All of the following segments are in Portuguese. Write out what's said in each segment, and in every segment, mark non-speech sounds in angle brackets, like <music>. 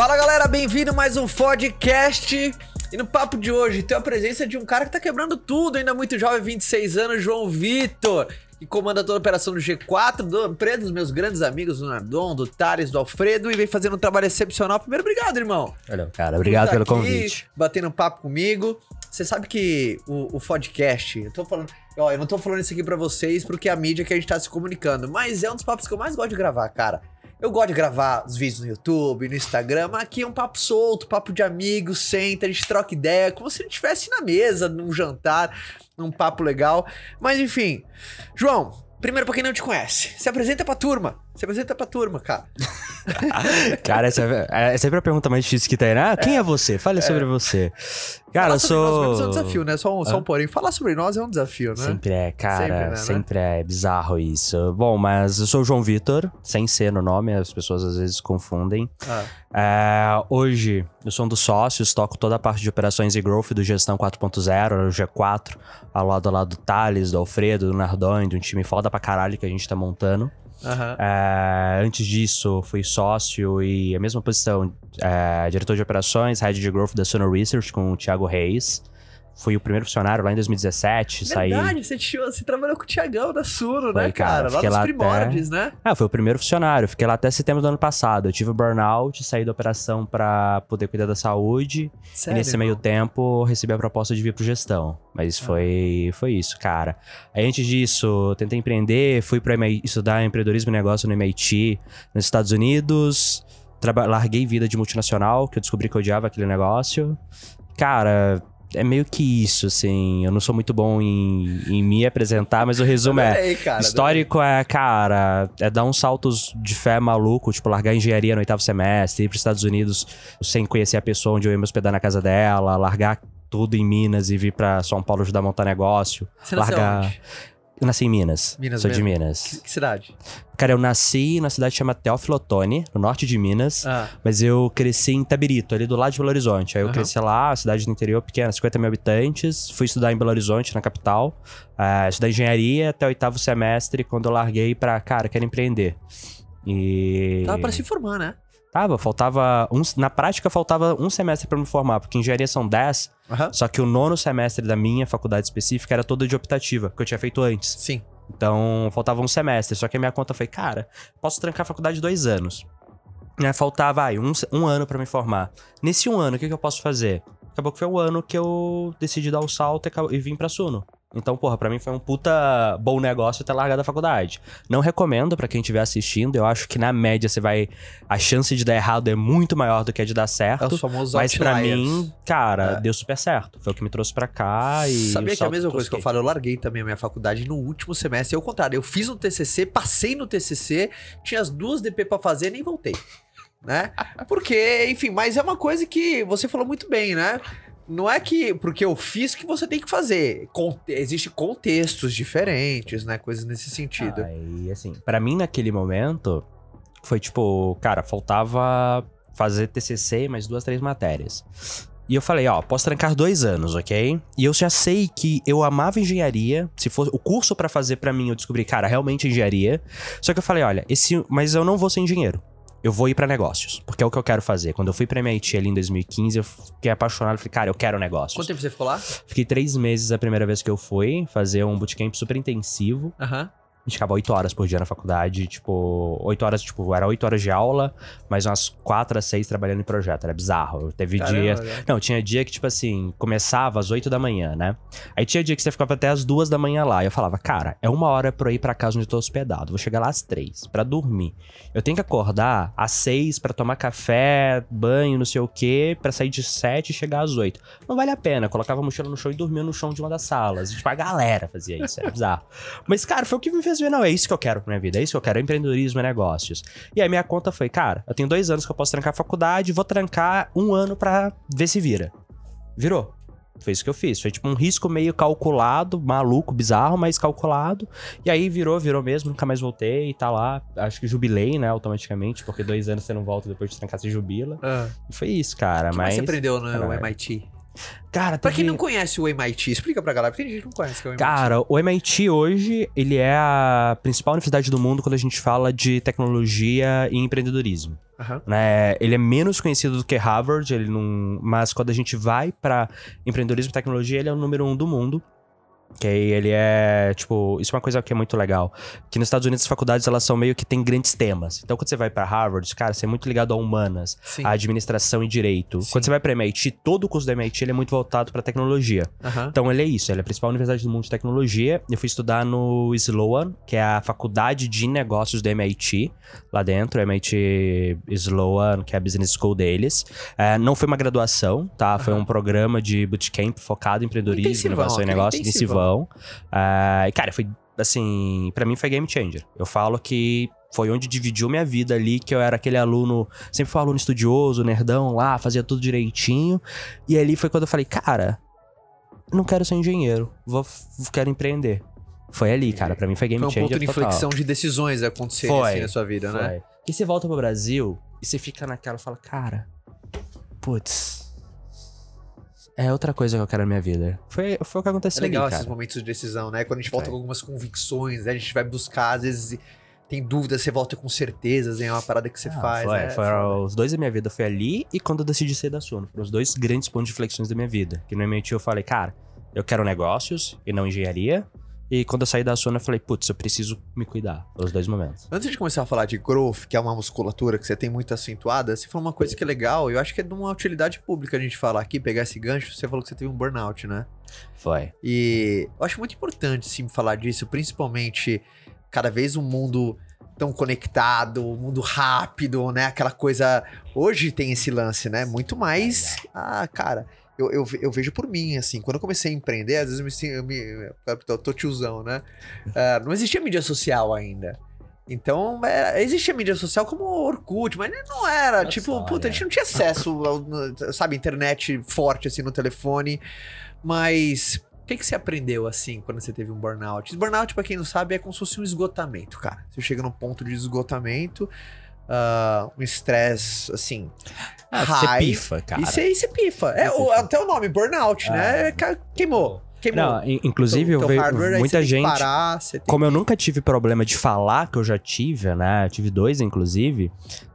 Fala galera, bem-vindo a mais um podcast. E no papo de hoje tem a presença de um cara que tá quebrando tudo, ainda muito jovem, 26 anos, João Vitor, que comanda toda a operação do G4, do empresa dos meus grandes amigos, do Nardon, do Thales, do Alfredo, e vem fazendo um trabalho excepcional. Primeiro, obrigado, irmão. Valeu, cara. Obrigado Tá pelo aqui, convite. Batendo um papo comigo. Você sabe que o, o podcast, eu tô falando, ó, eu não tô falando isso aqui pra vocês porque é a mídia que a gente tá se comunicando, mas é um dos papos que eu mais gosto de gravar, cara. Eu gosto de gravar os vídeos no YouTube, no Instagram, mas aqui é um papo solto, papo de amigos, senta, a gente troca ideia, como se a gente estivesse na mesa, num jantar, num papo legal. Mas enfim, João, primeiro pra quem não te conhece, se apresenta pra turma. Se apresenta pra turma, cara. <laughs> Cara, essa é, é sempre a pergunta mais difícil que tem, né? Ah, Quem é você? Fale sobre você. Cara, eu nós sou. mesmos é um desafio, né? Só um, só um porém. Falar sobre nós é um desafio, né? Sempre é, cara. Sempre, Sempre, né, né? é bizarro isso. Bom, mas eu sou o João Vitor, sem ser no nome, as pessoas às vezes confundem. Ah, É, hoje, eu sou um dos sócios, toco toda a parte de operações e growth do Gestão 4.0, o G4, ao lado, ao lado do Thales, do Alfredo, do Nardon, de um time foda pra caralho que a gente tá montando. É, antes disso, fui sócio e a mesma posição, é, diretor de operações, head de growth da Sono Research com o Thiago Reis. Fui o primeiro funcionário lá em 2017, saí... Verdade, você, tinha- você trabalhou com o Tiagão da Suno, né, Foi, cara, cara? Lá nos primórdios, né? Ah, foi o primeiro funcionário. Fiquei lá até setembro do ano passado. Eu tive burnout, saí da operação pra poder cuidar da saúde. Sério, e nesse meio irmão? tempo, recebi a proposta de vir pro gestão. Mas Ah. foi, foi isso, cara. Aí, antes disso, tentei empreender, fui MIT, estudar empreendedorismo e negócio no MIT, nos Estados Unidos. Traba- larguei vida de multinacional, que eu descobri que eu odiava aquele negócio. Cara, é meio que isso, assim. Eu não sou muito bom em, em me apresentar, mas o resumo é. Adorei, cara. Histórico é, cara, é dar uns saltos de fé maluco, tipo, largar engenharia no oitavo semestre, ir pros Estados Unidos sem conhecer a pessoa onde eu ia me hospedar na casa dela, largar tudo em Minas e vir pra São Paulo ajudar a montar negócio. Você largar. Eu nasci em Minas. Minas Sou de mesmo? Minas. Que, que cidade? Cara, eu nasci na cidade que chama Teófilo Otoni, no norte de Minas. Ah, Mas eu cresci em Tabirito, ali do lado de Belo Horizonte. Aí eu Aham. cresci lá, cidade do interior pequena, 50 mil habitantes. Fui estudar em Belo Horizonte, na capital. Uh, estudar engenharia até o oitavo semestre, quando eu larguei pra, cara, quero empreender. E. tava pra se formar, né? Tava, faltava. Um, na prática, faltava um semestre pra me formar, porque engenharia são 10, Aham. só que o nono semestre da minha faculdade específica era toda de optativa, que eu tinha feito antes. Sim. Então, faltava um semestre. Só que a minha conta foi, cara, posso trancar a faculdade dois anos. Né, faltava, ai, um, um ano pra me formar. Nesse um ano, o que, que eu posso fazer? Acabou que foi o ano que eu decidi dar o salto e e vim pra Suno. Então, porra, pra mim foi um puta bom negócio ter largado a faculdade. Não recomendo pra quem estiver assistindo. Eu acho que na média você vai. A chance de dar errado é muito maior do que a de dar É certo. os famosos Mas pra outliers. mim, cara, É. deu super certo. Foi o que me trouxe pra cá e. Sabia que é a mesma coisa que eu falo? Eu larguei também a minha faculdade no último semestre. Eu, ao contrário, eu fiz um TCC, passei no TCC, tinha as duas DP pra fazer e nem voltei. Né? Porque, enfim, mas é uma coisa que você falou muito bem, né? Não é que porque eu fiz que você tem que fazer. Con Existem contextos diferentes, né? Coisas nesse sentido. Aí, assim, pra mim naquele momento, foi tipo, cara, faltava fazer TCC mais duas, três matérias. E eu falei, ó, posso trancar dois anos, ok? E eu já sei que eu amava engenharia. Se fosse o curso pra fazer pra mim, eu descobri, cara, realmente engenharia. Só que eu falei, olha, esse, mas eu não vou ser engenheiro. Eu vou ir pra negócios, porque é o que eu quero fazer. Quando eu fui pra MIT ali em 2015, eu fiquei apaixonado. Falei, cara, eu quero negócios. Quanto tempo você ficou lá? Fiquei três meses a primeira vez que eu fui fazer um bootcamp super intensivo. Aham. A gente ficava 8 horas por dia na faculdade, tipo, 8 horas, tipo, era 8 horas de aula, mais umas 4 a 6 trabalhando em projeto. Era bizarro. Teve Caramba, dia. cara. Não, tinha dia que, tipo assim, começava às 8 da manhã, né? Aí tinha dia que você ficava até às 2 da manhã lá. E eu falava, cara, é uma hora pra eu ir pra casa onde eu tô hospedado. Vou chegar lá às 3 pra dormir. Eu tenho que acordar às 6 pra tomar café, banho, não sei o quê, pra sair de 7 e chegar às 8. Não vale a pena. Eu colocava a mochila no chão e dormia no chão de uma das salas. E, tipo, a galera fazia isso. Era bizarro. Mas, cara, foi o que me fez ver, não, é isso que eu quero pra minha vida, é isso que eu quero, é empreendedorismo e negócios. E aí minha conta foi, cara, eu tenho dois anos que eu posso trancar a faculdade, vou trancar um ano pra ver se vira. Virou. Foi isso que eu fiz. Foi tipo um risco meio calculado, maluco, bizarro, mas calculado. E aí virou, virou mesmo, nunca mais voltei, tá lá. Acho que jubilei, né, automaticamente, porque dois anos você não volta depois de trancar, você jubila. Ah. E foi isso, cara. O que mas. você aprendeu no. MIT? Cara, Pra quem não conhece o MIT, explica pra galera, porque tem gente que não conhece que é o MIT. Cara, o MIT hoje, ele é a principal universidade do mundo quando a gente fala de tecnologia e empreendedorismo. Aham. né? Ele é menos conhecido do que Harvard, ele não... mas quando a gente vai pra empreendedorismo e tecnologia, ele é o número um do mundo. Que aí ele é, tipo, isso é uma coisa que é muito legal. Que nos Estados Unidos as faculdades, elas são meio que tem grandes temas. Então quando você vai pra Harvard, cara, você é muito ligado a humanas, Sim. a administração e direito. Sim. Quando você vai pra MIT, todo o curso da MIT ele é muito voltado pra tecnologia. Então ele é isso, ele é a principal universidade do mundo de tecnologia. Eu fui estudar no Sloan, que é a faculdade de negócios do MIT, lá dentro, MIT Sloan, que é a business school deles. É, não foi uma graduação, tá? Foi um programa de bootcamp focado em empreendedorismo, inovação e aquele negócio, intensivão. Intensivão. É, e cara, foi assim, pra mim foi game changer. Eu falo que foi onde dividiu minha vida ali, que eu era aquele aluno, sempre fui um aluno estudioso, nerdão lá, fazia tudo direitinho. E ali foi quando eu falei, cara, não quero ser engenheiro, vou, quero empreender. Foi ali, cara, pra mim foi game Foi um changer ponto de total. inflexão de decisões acontecerem Foi, assim na sua vida, né? Foi. E você volta pro Brasil e você fica naquela e fala, cara, putz, é outra coisa que eu quero na minha vida. Foi, foi o que É aconteceu legal ali, esses cara. momentos de decisão, né? Quando a gente volta Foi. com algumas convicções, né? a gente vai buscar, às vezes tem dúvidas, você volta com certezas, é uma parada que você Ah, faz. foi, né? foram os dois da minha vida, foi ali e quando eu decidi sair da Suno. Foram os dois grandes pontos de flexões da minha vida. Que no MIT eu falei, cara, eu quero negócios e não engenharia. E quando eu saí da Suno, eu falei, putz, eu preciso me cuidar. Os dois momentos. Antes de começar a falar de growth, que é uma musculatura que você tem muito acentuada, você falou uma coisa que é legal, eu acho que é de uma utilidade pública a gente falar aqui, pegar esse gancho, você falou que você teve um burnout, né? Foi. E eu acho muito importante sim falar disso, principalmente cada vez um mundo tão conectado, um mundo rápido, né? Aquela coisa. Hoje tem esse lance, né? Muito mais. Ah, cara. Eu, eu, eu vejo por mim, assim, quando eu comecei a empreender, às vezes eu me sinto. Eu, me, tô tiozão, né? <laughs> Ah, não existia mídia social ainda. Então, era, existia mídia social como Orkut, mas não era. Olha tipo, puta, a né? gente não tinha acesso, ao, sabe, internet forte assim no telefone. Mas o que, que você aprendeu assim quando você teve um burnout? Burnout, pra quem não sabe, é como se fosse um esgotamento, cara. Você chega num ponto de esgotamento, ah, um estresse, assim, Ah, você high. pifa, cara. Você, e você pifa. É, Você o- até o nome, burnout, Ah. né? Ca- Queimou. Queimou. Não, in- inclusive Teu- eu vejo hardware, aí muita você que gente. parar, você Como eu nunca tive problema de falar, que eu já tive, né? Eu tive dois, inclusive.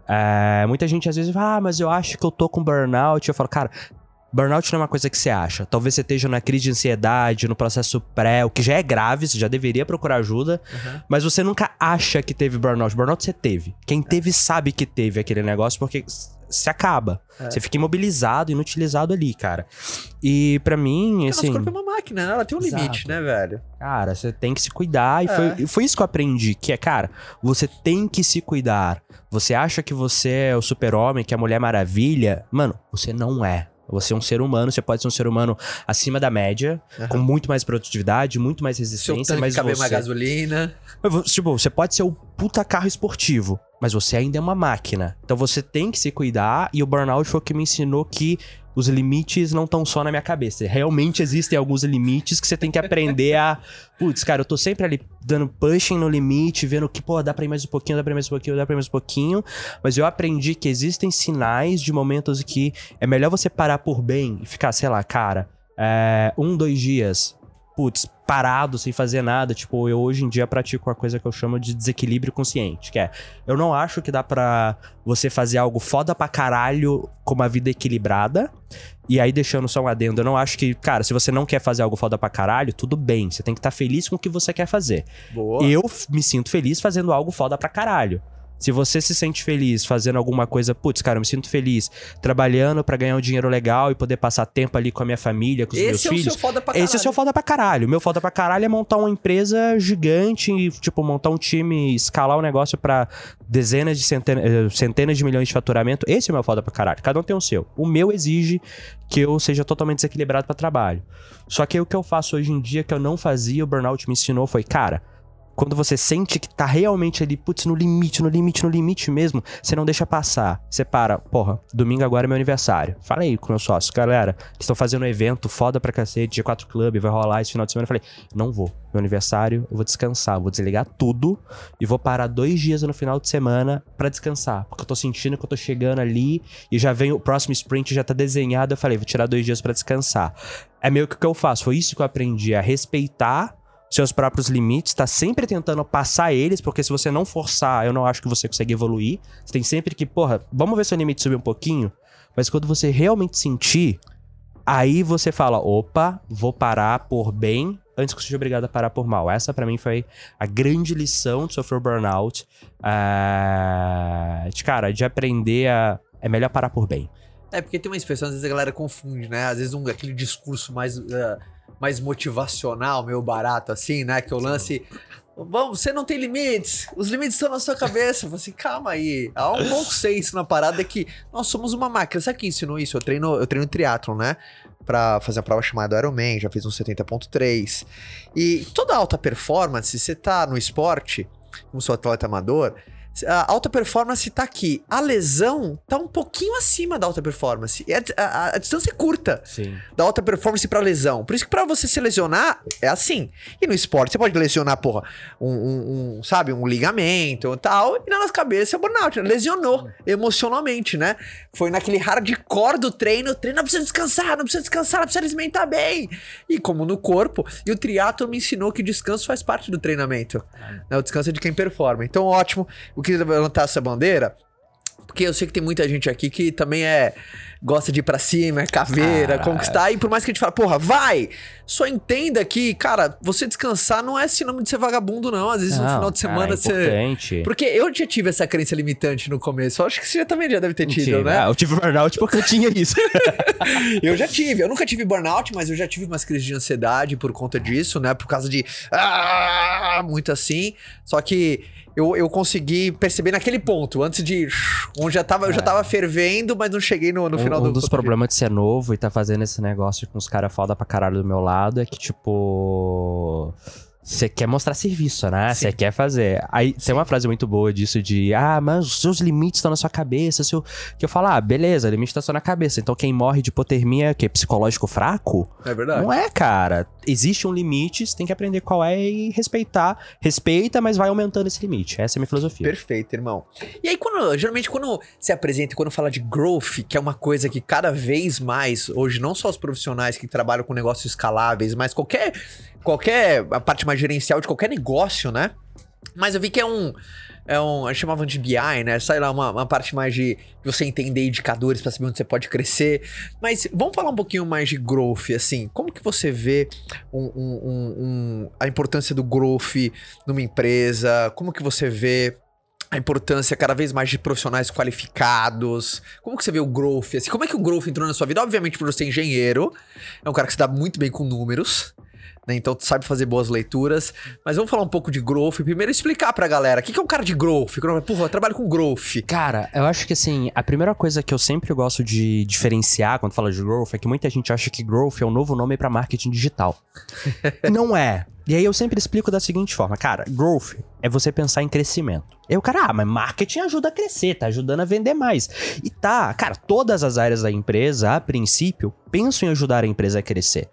é, muita gente às vezes fala, ah, mas eu acho que eu tô com burnout. Eu falo, cara, burnout não é uma coisa que você acha. Talvez você esteja na crise de ansiedade, no processo pré, o que já é grave, você já deveria procurar ajuda. Uhum. Mas você nunca acha que teve burnout. Burnout você teve. Quem teve sabe que teve aquele negócio porque se acaba. É. Você fica imobilizado, inutilizado ali, cara. E pra mim, Porque assim. nosso corpo é uma máquina, né? Ela tem um Exato. limite, né, velho? Cara, você tem que se cuidar. E É. foi, foi isso que eu aprendi. Que é, cara, você tem que se cuidar. Você acha que você é o super-homem, que é a Mulher Maravilha? Mano, você não é. Você é um ser humano, você pode ser um ser humano acima da média, Aham. com muito mais produtividade, muito mais Seu resistência, tanque mas caber você... mais gasolina. Tipo, você pode ser o puta carro esportivo, mas você ainda é uma máquina. Então você tem que se cuidar e o burnout foi o que me ensinou que os limites não estão só na minha cabeça. Realmente existem alguns limites que você tem que aprender a. <laughs> Putz, cara, eu tô sempre ali dando pushing no limite, vendo que, pô, dá pra ir mais um pouquinho, dá pra ir mais um pouquinho, dá pra ir mais um pouquinho. Mas eu aprendi que existem sinais de momentos que é melhor você parar por bem e ficar, sei lá, cara, é, um, dois dias, putz, parado, sem fazer nada. Tipo, eu hoje em dia pratico uma coisa que eu chamo de desequilíbrio consciente, que é, eu não acho que dá pra você fazer algo foda pra caralho com uma vida equilibrada. E aí, deixando só um adendo, eu não acho que, cara, se você não quer fazer algo foda pra caralho, tudo bem. Você tem que estar feliz com o que você quer fazer. Boa. Eu me sinto feliz fazendo algo foda pra caralho. Se você se sente feliz fazendo alguma coisa, putz, cara, eu me sinto feliz trabalhando pra ganhar um dinheiro legal e poder passar tempo ali com a minha família, com os meus Esse é o filhos. seu foda pra caralho. Esse é o seu foda pra caralho. O meu foda pra caralho é montar uma empresa gigante, e, tipo, montar um time, escalar o negócio pra dezenas de centenas, eh, centenas de milhões de faturamento. Esse é o meu foda pra caralho. Cada um tem o seu. O meu exige que eu seja totalmente desequilibrado pra trabalho. Só que o que eu faço hoje em dia que eu não fazia, o burnout me ensinou foi, cara, quando você sente que tá realmente ali, putz, no limite, no limite, no limite mesmo, você não deixa passar. Você para, porra, domingo agora é meu aniversário. Fala aí com meus sócios, galera, estão fazendo um evento foda pra cacete, G4 Club, vai rolar esse final de semana. Eu falei, não vou. Meu aniversário, eu vou descansar, vou desligar tudo e vou parar dois dias no final de semana para descansar. Porque eu tô sentindo que eu tô chegando ali e já vem o próximo sprint, já tá desenhado. Eu falei, vou tirar dois dias para descansar. É meio que o que eu faço. Foi isso que eu aprendi a respeitar seus próprios limites, tá sempre tentando passar eles, porque se você não forçar, eu não acho que você consegue evoluir. Você tem sempre que, porra, vamos ver seu limite subir um pouquinho. Mas quando você realmente sentir, aí você fala, opa, vou parar por bem antes que eu seja obrigado a parar por mal. Essa para mim foi a grande lição de sofrer burnout. Uh, de, cara, de aprender a. É melhor parar por bem. É, porque tem uma expressão, às vezes a galera confunde, né? Às vezes um, aquele discurso mais. Uh mais motivacional, meio barato, assim, né? Que o lance. Vamos, você não tem limites, os limites estão na sua cabeça. Você, assim, calma aí. Há um <laughs> bom senso na parada que nós somos uma máquina. Sabe quem ensinou isso? Eu treino, eu treino triatlon, né? Pra fazer a prova chamada Ironman, já fiz um 70.3. E toda alta performance, você tá no esporte, como sou atleta amador, a alta performance tá aqui. A lesão tá um pouquinho acima da alta performance. E a, a, a distância é curta Sim. da alta performance pra lesão. Por isso que pra você se lesionar, é assim. E no esporte, você pode lesionar, porra, um, um, um sabe, um ligamento e tal. E na nossa cabeça é burnout. Né? Lesionou emocionalmente, né? Foi naquele hardcore do treino. O treino não precisa descansar, não precisa descansar, não precisa alimentar bem. E como no corpo. E o triatlo me ensinou que descanso faz parte do treinamento. Né? O descanso é de quem performa. Então, ótimo. O quis levantar essa bandeira, porque eu sei que tem muita gente aqui que também é gosta de ir pra cima, é caveira, ah, conquistar. E por mais que a gente fale, porra, vai! Só entenda que, cara, você descansar não é sinônimo de ser vagabundo, não. Às vezes não, no final de semana é você. Porque eu já tive essa crença limitante no começo. Eu acho que você já também já deve ter tido, né? Ah, eu tive burnout porque eu tinha isso. <laughs> eu já tive. Eu nunca tive burnout, mas eu já tive umas crises de ansiedade por conta disso, né? Por causa de. Ah, muito assim. Só que eu, eu consegui perceber naquele ponto, antes de. Onde já tava, é. eu já é. tava fervendo, mas não cheguei no, no um, final um do. Um dos problemas de ser novo e tá fazendo esse negócio com os caras foda pra caralho do meu lado é que, tipo. Você quer mostrar serviço, né? Você quer fazer. Aí Sim. tem uma frase muito boa disso de ah, mas os seus limites estão na sua cabeça. Seu... Que eu falo, ah, beleza, limite está só na cabeça. Então quem morre de hipotermia é que psicológico fraco? É verdade. Não é, cara. Existe um limite, você tem que aprender qual é e respeitar. Respeita, mas vai aumentando esse limite. Essa é a minha filosofia. Perfeito, irmão. E aí, quando, geralmente, quando se apresenta, quando fala de growth, que é uma coisa que cada vez mais, hoje, não só os profissionais que trabalham com negócios escaláveis, mas qualquer qualquer. a parte mais gerencial de qualquer negócio, né? Mas eu vi que é um. É um. Eles chamavam de BI, né? Sai lá uma, uma parte mais de você entender indicadores para saber onde você pode crescer. Mas vamos falar um pouquinho mais de growth, assim. Como que você vê um, um, um, a importância do growth numa empresa? Como que você vê a importância cada vez mais de profissionais qualificados. Como que você vê o growth? Assim, como é que o growth entrou na sua vida? Obviamente, por você ser engenheiro, é um cara que se dá muito bem com números né? Então tu sabe fazer boas leituras. Mas vamos falar um pouco de growth. Primeiro explicar pra galera. O que é um cara de growth? Porra, eu trabalho com growth. Cara, eu acho que assim, a primeira coisa que eu sempre gosto de diferenciar quando fala de growth é que muita gente acha que growth é um novo nome para marketing digital. <laughs> Não é. E aí eu sempre explico da seguinte forma, cara, growth é você pensar em crescimento. E o cara, ah, mas marketing ajuda a crescer, tá ajudando a vender mais. E tá, cara, todas as áreas da empresa, a princípio, pensam em ajudar a empresa a crescer.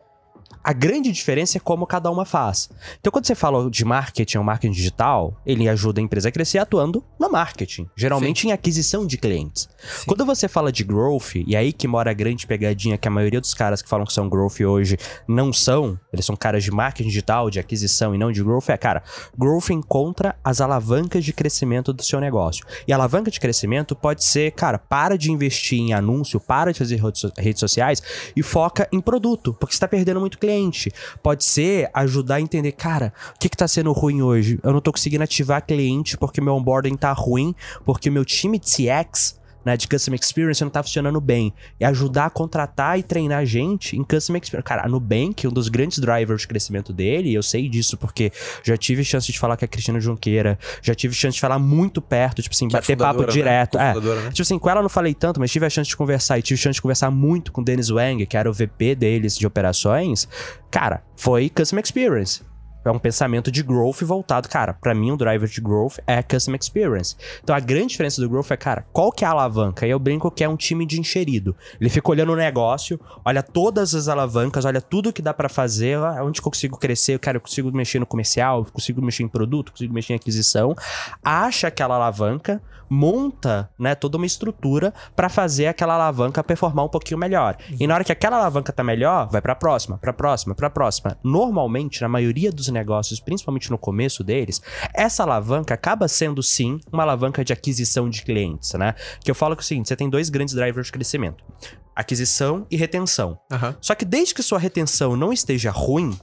A grande diferença é como cada uma faz. Então, quando você fala de marketing ou marketing digital, ele ajuda a empresa a crescer atuando no marketing, geralmente Sim. em aquisição de clientes. Sim. Quando você fala de growth, e aí que mora a grande pegadinha que a maioria dos caras que falam que são growth hoje não são, eles são caras de marketing digital, de aquisição e não de growth, é, cara, growth encontra as alavancas de crescimento do seu negócio. E a alavanca de crescimento pode ser, cara, para de investir em anúncio, para de fazer redes sociais e foca em produto, porque você está perdendo muito cliente cliente. Pode ser ajudar a entender, cara, o que, que tá sendo ruim hoje? Eu não tô conseguindo ativar cliente porque meu onboarding tá ruim, porque meu time CX né, de Customer Experience não tá funcionando bem. E ajudar a contratar e treinar gente em Customer Experience. Cara, a Nubank, um dos grandes drivers de crescimento dele, eu sei disso porque já tive chance de falar com a Cristina Junqueira, já tive chance de falar muito perto, tipo assim, que é bater é papo né? direto. É, né? Tipo assim, com ela eu não falei tanto, mas tive a chance de conversar e tive chance de conversar muito com o Dennis Wang, que era o VP deles de operações. Cara, foi Customer Experience É um pensamento de growth voltado, cara, para mim um driver de growth é customer experience. Então a grande diferença do growth é, cara, qual que é a alavanca? E eu brinco que é um time de encherido. Ele fica olhando o negócio, olha todas as alavancas, olha tudo que dá para fazer, onde eu consigo crescer, cara, eu consigo mexer no comercial, consigo mexer em produto, consigo mexer em aquisição, acha aquela alavanca, monta, né, toda uma estrutura para fazer aquela alavanca performar um pouquinho melhor. E na hora que aquela alavanca tá melhor, vai para próxima, para próxima, para próxima. Normalmente, na maioria dos negócios, principalmente no começo deles, essa alavanca acaba sendo sim uma alavanca de aquisição de clientes, né? Que eu falo que é o seguinte, você tem dois grandes drivers de crescimento: aquisição e retenção. Aham. Só que desde que sua retenção não esteja ruim,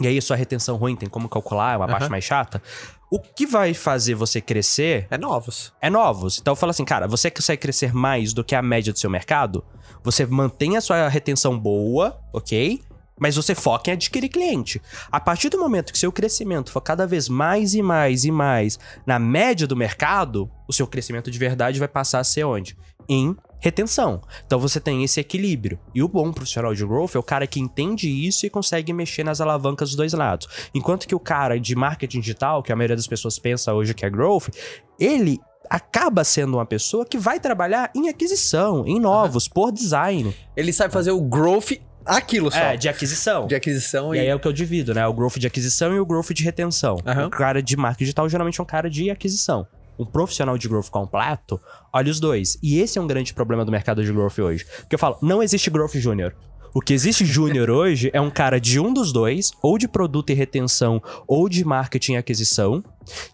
e aí sua retenção ruim tem como calcular, é uma parte Aham. mais chata, o que vai fazer você crescer É novos. é novos. Então eu falo assim, cara, você consegue crescer mais do que a média do seu mercado? Você mantém a sua retenção boa, ok? Mas você foca em adquirir cliente. A partir do momento que seu crescimento for cada vez mais e mais e mais na média do mercado, o seu crescimento de verdade vai passar a ser onde? Em retenção. Então você tem esse equilíbrio. E o bom profissional de growth é o cara que entende isso e consegue mexer nas alavancas dos dois lados. Enquanto que o cara de marketing digital, que a maioria das pessoas pensa hoje que é growth, ele acaba sendo uma pessoa que vai trabalhar em aquisição, em novos, por design. Ele sabe fazer o growth, aquilo só. É, de aquisição. De aquisição E e. aí é o que eu divido, né? O growth de aquisição e o growth de retenção. Aham. O cara de marketing digital geralmente é um cara de aquisição. Um profissional de growth completo, olha os dois. E esse é um grande problema do mercado de growth hoje. Porque eu falo, não existe growth júnior. O que existe júnior <laughs> hoje é um cara de um dos dois, ou de produto e retenção, ou de marketing e aquisição,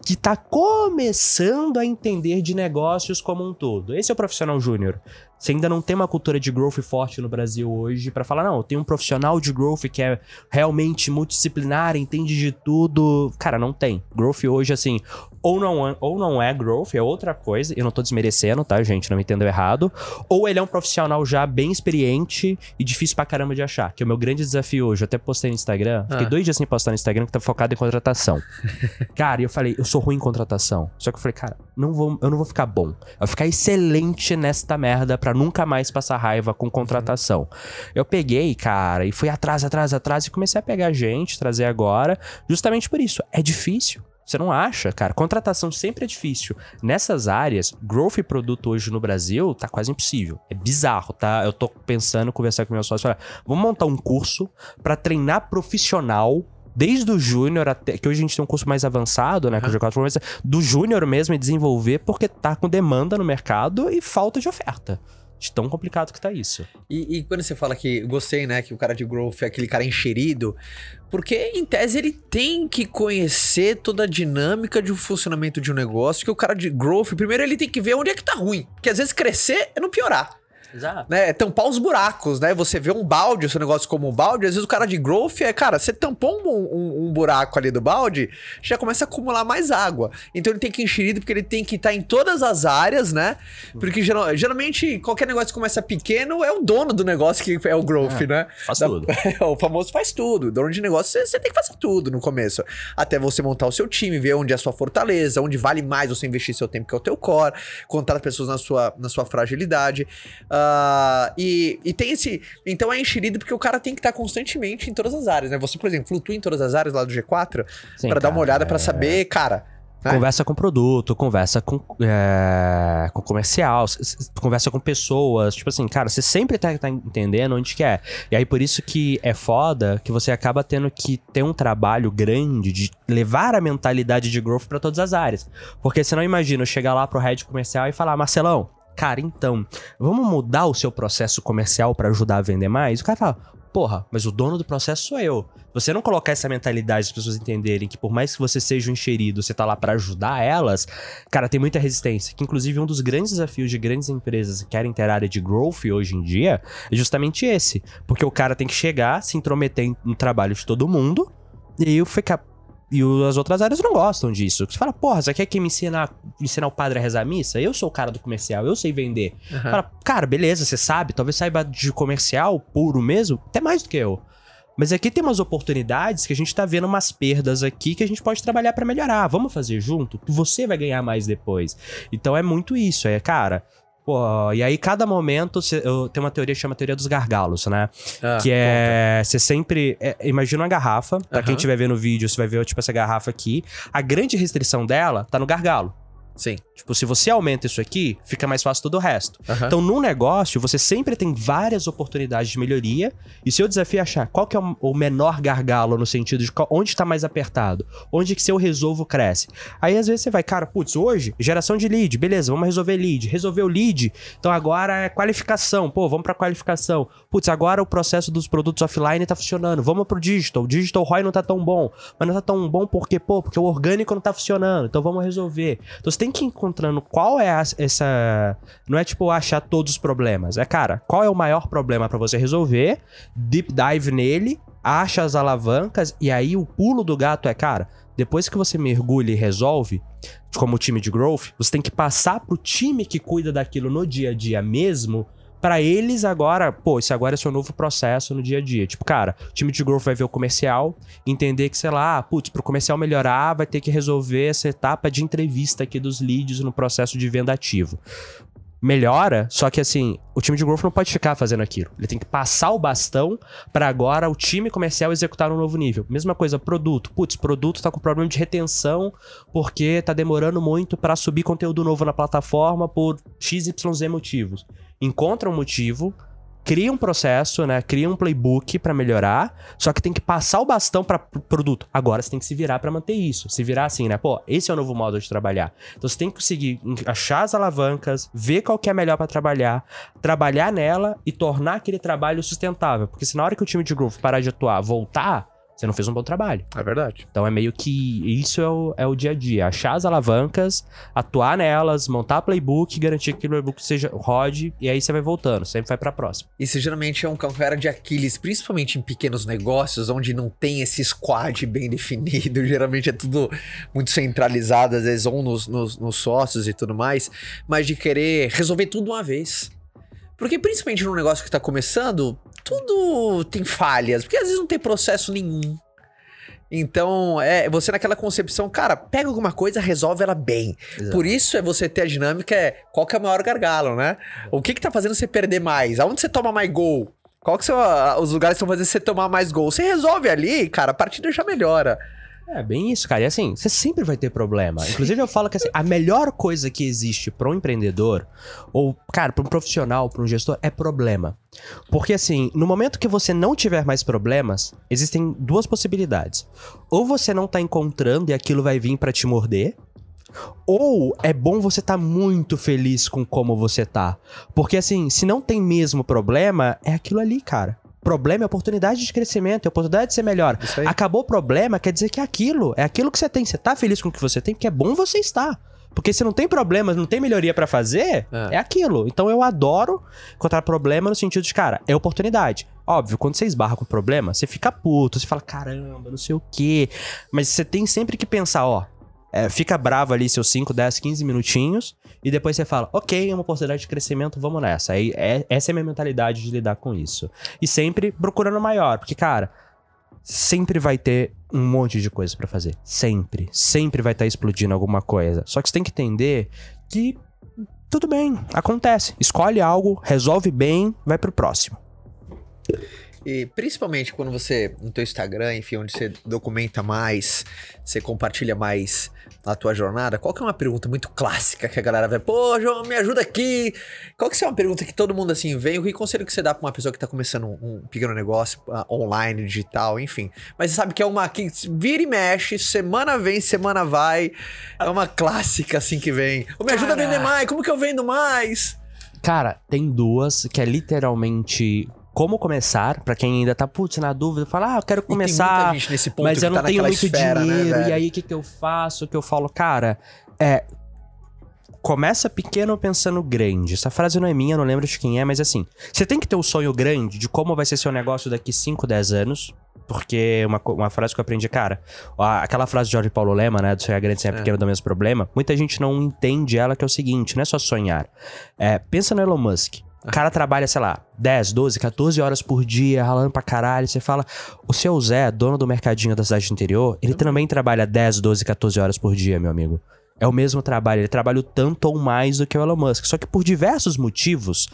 que tá começando a entender de negócios como um todo. Esse é o profissional júnior. Você ainda não tem uma cultura de growth forte no Brasil hoje pra falar, não, tem um profissional de growth que é realmente multidisciplinar, entende de tudo. Cara, não tem. Growth hoje, assim, ou não, é, ou não é growth, é outra coisa. Eu não tô desmerecendo, tá, gente? Não me entendam errado. Ou ele é um profissional já bem experiente e difícil pra caramba de achar. Que é o meu grande desafio hoje. Eu até postei no Instagram. Fiquei Ah. dois dias sem postar no Instagram que tá focado em contratação. <laughs> cara, e eu falei, eu sou ruim em contratação. Só que eu falei, cara, não vou, eu não vou ficar bom. Eu vou ficar excelente nesta merda pra nunca mais passar raiva com contratação. Eu peguei, cara, e fui atrás, atrás, atrás e comecei a pegar gente, trazer agora, justamente por isso. É difícil. Você não acha, cara? Contratação sempre é difícil. Nessas áreas, growth e produto hoje no Brasil tá quase impossível. É bizarro, tá? Eu tô pensando, conversar com meu sócio, falar, vamos montar um curso pra treinar profissional Desde o júnior até. Que hoje a gente tem um curso mais avançado, né? Com o G4 mas do júnior mesmo e desenvolver, porque tá com demanda no mercado e falta de oferta. De tão complicado que tá isso. E, e quando você fala que gostei, né, que o cara de growth é aquele cara encherido, porque em tese ele tem que conhecer toda a dinâmica de um funcionamento de um negócio, que o cara de growth, primeiro ele tem que ver onde é que tá ruim, porque às vezes crescer é não piorar. Exato. né? É tampar os buracos, né? Você vê um balde, o seu negócio como um balde, às vezes o cara de growth é, cara, você tampou um, um- um buraco ali do balde, já começa a acumular mais água. Então ele tem que enxerido porque ele tem que estar em todas as áreas, né? Porque geral- geralmente qualquer negócio que começa pequeno é o dono do negócio que é o growth, né? Faz Da- tudo. <laughs> o famoso faz tudo. Dono de negócio, você, tem que fazer tudo no começo. Até você montar o seu time, ver onde é a sua fortaleza, onde vale mais você investir seu tempo, que é o teu core, contar as pessoas na sua, na sua fragilidade. Ah, e, e tem esse. Então é enxerido porque o cara tem que estar constantemente em todas as áreas, né? Você, por exemplo, flutua em todas as áreas lá do G4 Sim, pra dar uma olhada pra é- saber, cara. né? Conversa com produto, conversa com, é, com comercial, conversa com pessoas. Tipo assim, cara, você sempre tá, tá entendendo onde que é. E aí por isso que é foda que você acaba tendo que ter um trabalho grande de levar a mentalidade de growth pra todas as áreas. Porque você não imagina eu chegar lá pro head comercial e falar, Marcelão, cara, então, vamos mudar o seu processo comercial pra ajudar a vender mais? O cara fala, porra, mas o dono do processo sou eu. Você não colocar essa mentalidade as pessoas entenderem que por mais que você seja um enxerido, você tá lá pra ajudar elas, cara, tem muita resistência. Que inclusive um dos grandes desafios de grandes empresas que querem ter área de growth hoje em dia é justamente esse. Porque o cara tem que chegar, se intrometer no trabalho de todo mundo, e aí ficar. E o- as outras áreas não gostam disso. Você fala, porra, você quer que me ensinar, ensinar o padre a rezar a missa? Eu sou o cara do comercial, eu sei vender. Aham. Fala, cara, beleza, você sabe, talvez saiba de comercial puro mesmo, até mais do que eu. Mas aqui tem umas oportunidades que a gente tá vendo umas perdas aqui que a gente pode trabalhar pra melhorar. Vamos fazer junto? Você vai ganhar mais depois. Então é muito isso, é, cara, Pô, e aí, cada momento, cê- eu tenho uma teoria que chama teoria dos gargalos, né? Ah, que é. Você sempre. é, imagina uma garrafa. Pra quem estiver vendo o vídeo, você vai ver, tipo, essa garrafa aqui. A grande restrição dela tá no gargalo. Sim. Tipo, se você aumenta isso aqui, fica mais fácil todo o resto. Aham. Então, num negócio, você sempre tem várias oportunidades de melhoria. E seu desafio é achar qual que é o menor gargalo no sentido de qual- onde tá mais apertado. Onde que se eu resolvo, cresce. Aí, às vezes, você vai, cara, putz, hoje, geração de lead. Beleza, vamos resolver lead. Resolveu lead. Então, agora é qualificação. Pô, vamos pra qualificação. Putz, agora o processo dos produtos offline tá funcionando. Vamos pro digital. O digital ROI não tá tão bom. Mas não tá tão bom porque, pô, porque o orgânico não tá funcionando. Então, vamos resolver. Então, você tem que ir encontrando qual é a- essa. Não é tipo achar todos os problemas. É, cara, qual é o maior problema pra você resolver? Deep dive nele, acha as alavancas e aí o pulo do gato é, cara, depois que você mergulha e resolve, como time de growth, você tem que passar pro time que cuida daquilo no dia a dia mesmo. Pra eles agora, pô, esse agora é seu novo processo no dia a dia. Tipo, cara, o time de growth vai ver o comercial, entender que, sei lá, putz, pro comercial melhorar, vai ter que resolver essa etapa de entrevista aqui dos leads no processo de venda ativo. Melhora, só que assim, o time de growth não pode ficar fazendo aquilo. Ele tem que passar o bastão pra agora o time comercial executar um novo nível. Mesma coisa, produto. Putz, produto tá com problema de retenção porque tá demorando muito pra subir conteúdo novo na plataforma por XYZ motivos. Encontra um motivo, cria um processo, né? Cria um playbook pra melhorar, só que tem que passar o bastão para produto. Agora você tem que se virar pra manter isso. Se virar assim, né? Pô, esse é o novo modo de trabalhar. Então você tem que conseguir achar as alavancas, ver qual que é melhor pra trabalhar, trabalhar nela e tornar aquele trabalho sustentável, porque se na hora que o time de growth parar de atuar, voltar, você não fez um bom trabalho. É verdade. Então é meio que isso é o, é o dia a dia. Achar as alavancas, atuar nelas, montar playbook, garantir que o playbook seja rode, e aí você vai voltando, sempre vai pra próxima. Isso geralmente é um calcanhar de Aquiles, principalmente em pequenos negócios, onde não tem esse squad bem <laughs> definido. Geralmente é tudo muito centralizado, às vezes, ou nos, nos, nos sócios e tudo mais, mas de querer resolver tudo uma vez. Porque principalmente num negócio que tá começando, tudo tem falhas, porque às vezes não tem processo nenhum. Então, é você naquela concepção, cara, pega alguma coisa, resolve ela bem. Por isso é você ter a dinâmica, é qual que é o maior gargalo, né? O que que tá fazendo você perder mais? Aonde você toma mais gol? Qual que são os lugares que estão fazendo você tomar mais gol? Você resolve ali, cara, a partida já melhora. É bem isso, cara. E assim, você sempre vai ter problema. Inclusive, eu falo que assim, a melhor coisa que existe para um empreendedor, ou, cara, para um profissional, para um gestor, é problema. Porque assim, no momento que você não tiver mais problemas, existem duas possibilidades. Ou você não tá encontrando e aquilo vai vir para te morder. Ou é bom você tá muito feliz com como você tá. Porque assim, se não tem mesmo problema, é aquilo ali, cara. Problema é oportunidade de crescimento, é oportunidade de ser melhor. Acabou o problema, quer dizer que é aquilo. É aquilo que você tem. Você tá feliz com o que você tem, porque é bom você estar. Porque se não tem problemas, não tem melhoria pra fazer, É. é. aquilo. Então eu adoro encontrar problema no sentido de, cara, é oportunidade. Óbvio, quando você esbarra com problema, você fica puto, você fala, caramba, não sei o quê. Mas você tem sempre que pensar, ó. É, fica bravo ali seus 5, 10, 15 minutinhos. E depois você fala, ok, é uma oportunidade de crescimento, vamos nessa. Aí, é, essa é a minha mentalidade de lidar com isso. E sempre procurando maior. Porque, cara, sempre vai ter um monte de coisa pra fazer. Sempre. Sempre vai estar explodindo alguma coisa. Só que você tem que entender que tudo bem, acontece. Escolhe algo, resolve bem, vai pro próximo. E principalmente quando você, no teu Instagram, enfim, onde você documenta mais, você compartilha mais a tua jornada, qual que é uma pergunta muito clássica que a galera vai, pô, João, me ajuda aqui. Qual que é uma pergunta que todo mundo assim vem? Que conselho que você dá pra uma pessoa que tá começando um, um pequeno negócio ah, online, digital, enfim. Mas você sabe que é uma que vira e mexe, semana vem, semana vai. É uma clássica assim que vem. Ô, me ajuda a Cara. vender mais, como que eu vendo mais? Cara, tem duas que é literalmente como começar, pra quem ainda tá, putz, na dúvida, fala, ah, eu quero começar. muita gente nesse ponto mas eu não tá tenho muito esfera, né, dinheiro, velho? e aí o que, que eu faço? O que eu falo, cara, é. Começa pequeno pensando grande. Essa frase não é minha, não lembro de quem é, mas assim, você tem que ter um sonho grande de como vai ser seu negócio daqui 5, 10 anos. Porque uma, uma frase que eu aprendi, cara, aquela frase de Jorge Paulo Lema, né? Do sonhar grande sem É. pequeno do mesmo problema, muita gente não entende ela, que é o seguinte, não é só sonhar. É, pensa no Elon Musk. O cara trabalha, sei lá, 10, 12, 14 horas por dia, ralando pra caralho. Você fala, o seu Zé, dono do mercadinho da cidade do interior, ele também trabalha 10, 12, 14 horas por dia, meu amigo. É o mesmo trabalho, ele trabalha o tanto ou mais do que o Elon Musk. Só que por diversos motivos,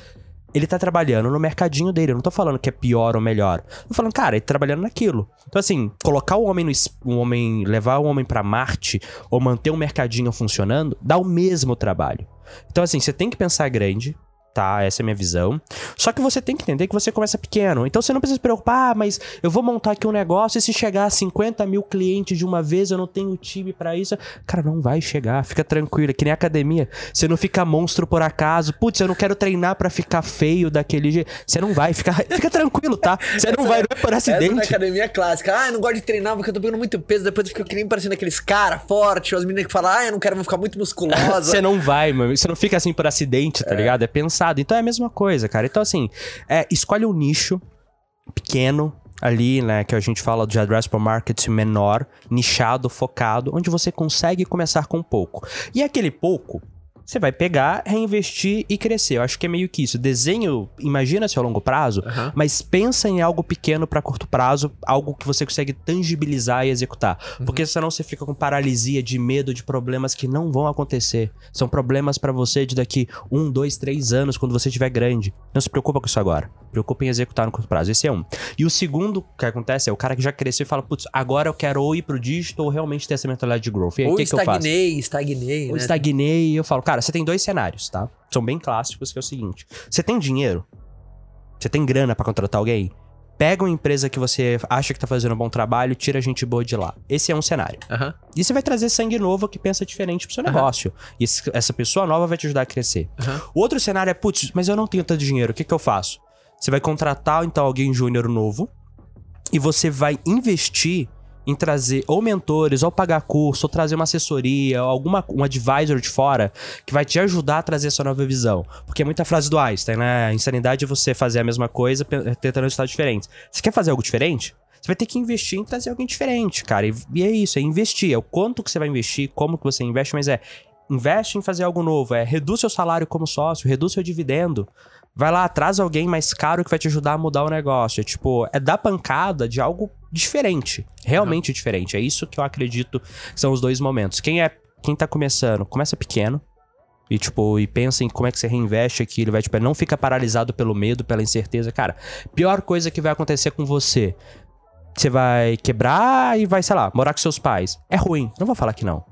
ele tá trabalhando no mercadinho dele. Eu não tô falando que é pior ou melhor. tô falando, cara, ele tá trabalhando naquilo. Então, assim, colocar o homem no. Um homem, levar o homem para Marte ou manter um mercadinho funcionando, dá o mesmo trabalho. Então, assim, você tem que pensar grande, tá? Essa é a minha visão. Só que você tem que entender que você começa pequeno. Então você não precisa se preocupar, ah, mas eu vou montar aqui um negócio e se chegar a 50 mil clientes de uma vez, eu não tenho time para isso. Cara, não vai chegar. Fica tranquilo. É que nem academia. Você não fica monstro por acaso. Putz, eu não quero treinar para ficar feio daquele jeito. Você não vai. Fica, <laughs> fica tranquilo, tá? Você não vai, não é por acidente. Essa é academia clássica. Ah, eu não gosto de treinar porque eu tô pegando muito peso. Depois eu fico que nem parecendo aqueles caras fortes. As meninas que falam, ah, eu não quero ficar muito musculosa. <laughs> você não vai, mano. Você não fica assim por acidente, tá é. ligado? É pensar então é a mesma coisa, cara. Então, assim, é, escolhe um nicho pequeno, ali, né, que a gente fala de addressable market menor, nichado, focado, onde você consegue começar com pouco. E aquele pouco, você vai pegar, reinvestir e crescer. Eu acho que é meio que isso. Desenho, imagina-se a longo prazo, uhum. mas pensa em algo pequeno para curto prazo, algo que você consegue tangibilizar e executar. Uhum. Porque senão você fica com paralisia de medo de problemas que não vão acontecer. São problemas para você de daqui um, dois, três anos, quando você estiver grande. Não se preocupa com isso agora. Preocupa em executar no curto prazo. Esse é um. E o segundo que acontece é o cara que já cresceu e fala, putz, agora eu quero ou ir pro digital ou realmente ter essa mentalidade de growth. E aí, ou que estagnei, que estagnei. Ou né? estagnei, eu falo, cara, você tem dois cenários, tá? São bem clássicos, que é o seguinte. Você tem dinheiro? Você tem grana para contratar alguém? Pega uma empresa que você acha que tá fazendo um bom trabalho, tira gente boa de lá. Esse é um cenário. Uhum. E você vai trazer sangue novo que pensa diferente pro seu uhum. negócio. E esse, essa pessoa nova vai te ajudar a crescer. Uhum. O outro cenário é, putz, mas eu não tenho tanto dinheiro, o que, que eu faço? Você vai contratar, então, alguém júnior novo e você vai investir em trazer ou mentores, ou pagar curso, ou trazer uma assessoria, ou alguma, um advisor de fora que vai te ajudar a trazer essa nova visão. Porque é muita frase do Einstein, né? Insanidade é você fazer a mesma coisa tentando resultados diferentes. Você quer fazer algo diferente? Você vai ter que investir em trazer alguém diferente, cara. E, e é isso, é investir. É o quanto que você vai investir, como que você investe, mas é investe em fazer algo novo, é reduz seu salário como sócio, reduz seu dividendo. Vai lá, traz alguém mais caro que vai te ajudar a mudar o negócio. É, tipo, é dar pancada de algo diferente. Realmente diferente. É isso que eu acredito que são os dois momentos. Quem é. Quem tá começando, começa pequeno. E, tipo, e pensa em como é que você reinveste aquilo, vai, tipo, não fica paralisado pelo medo, pela incerteza. Cara, pior coisa que vai acontecer com você. Você vai quebrar e vai, sei lá, morar com seus pais. É ruim. Não vou falar que não.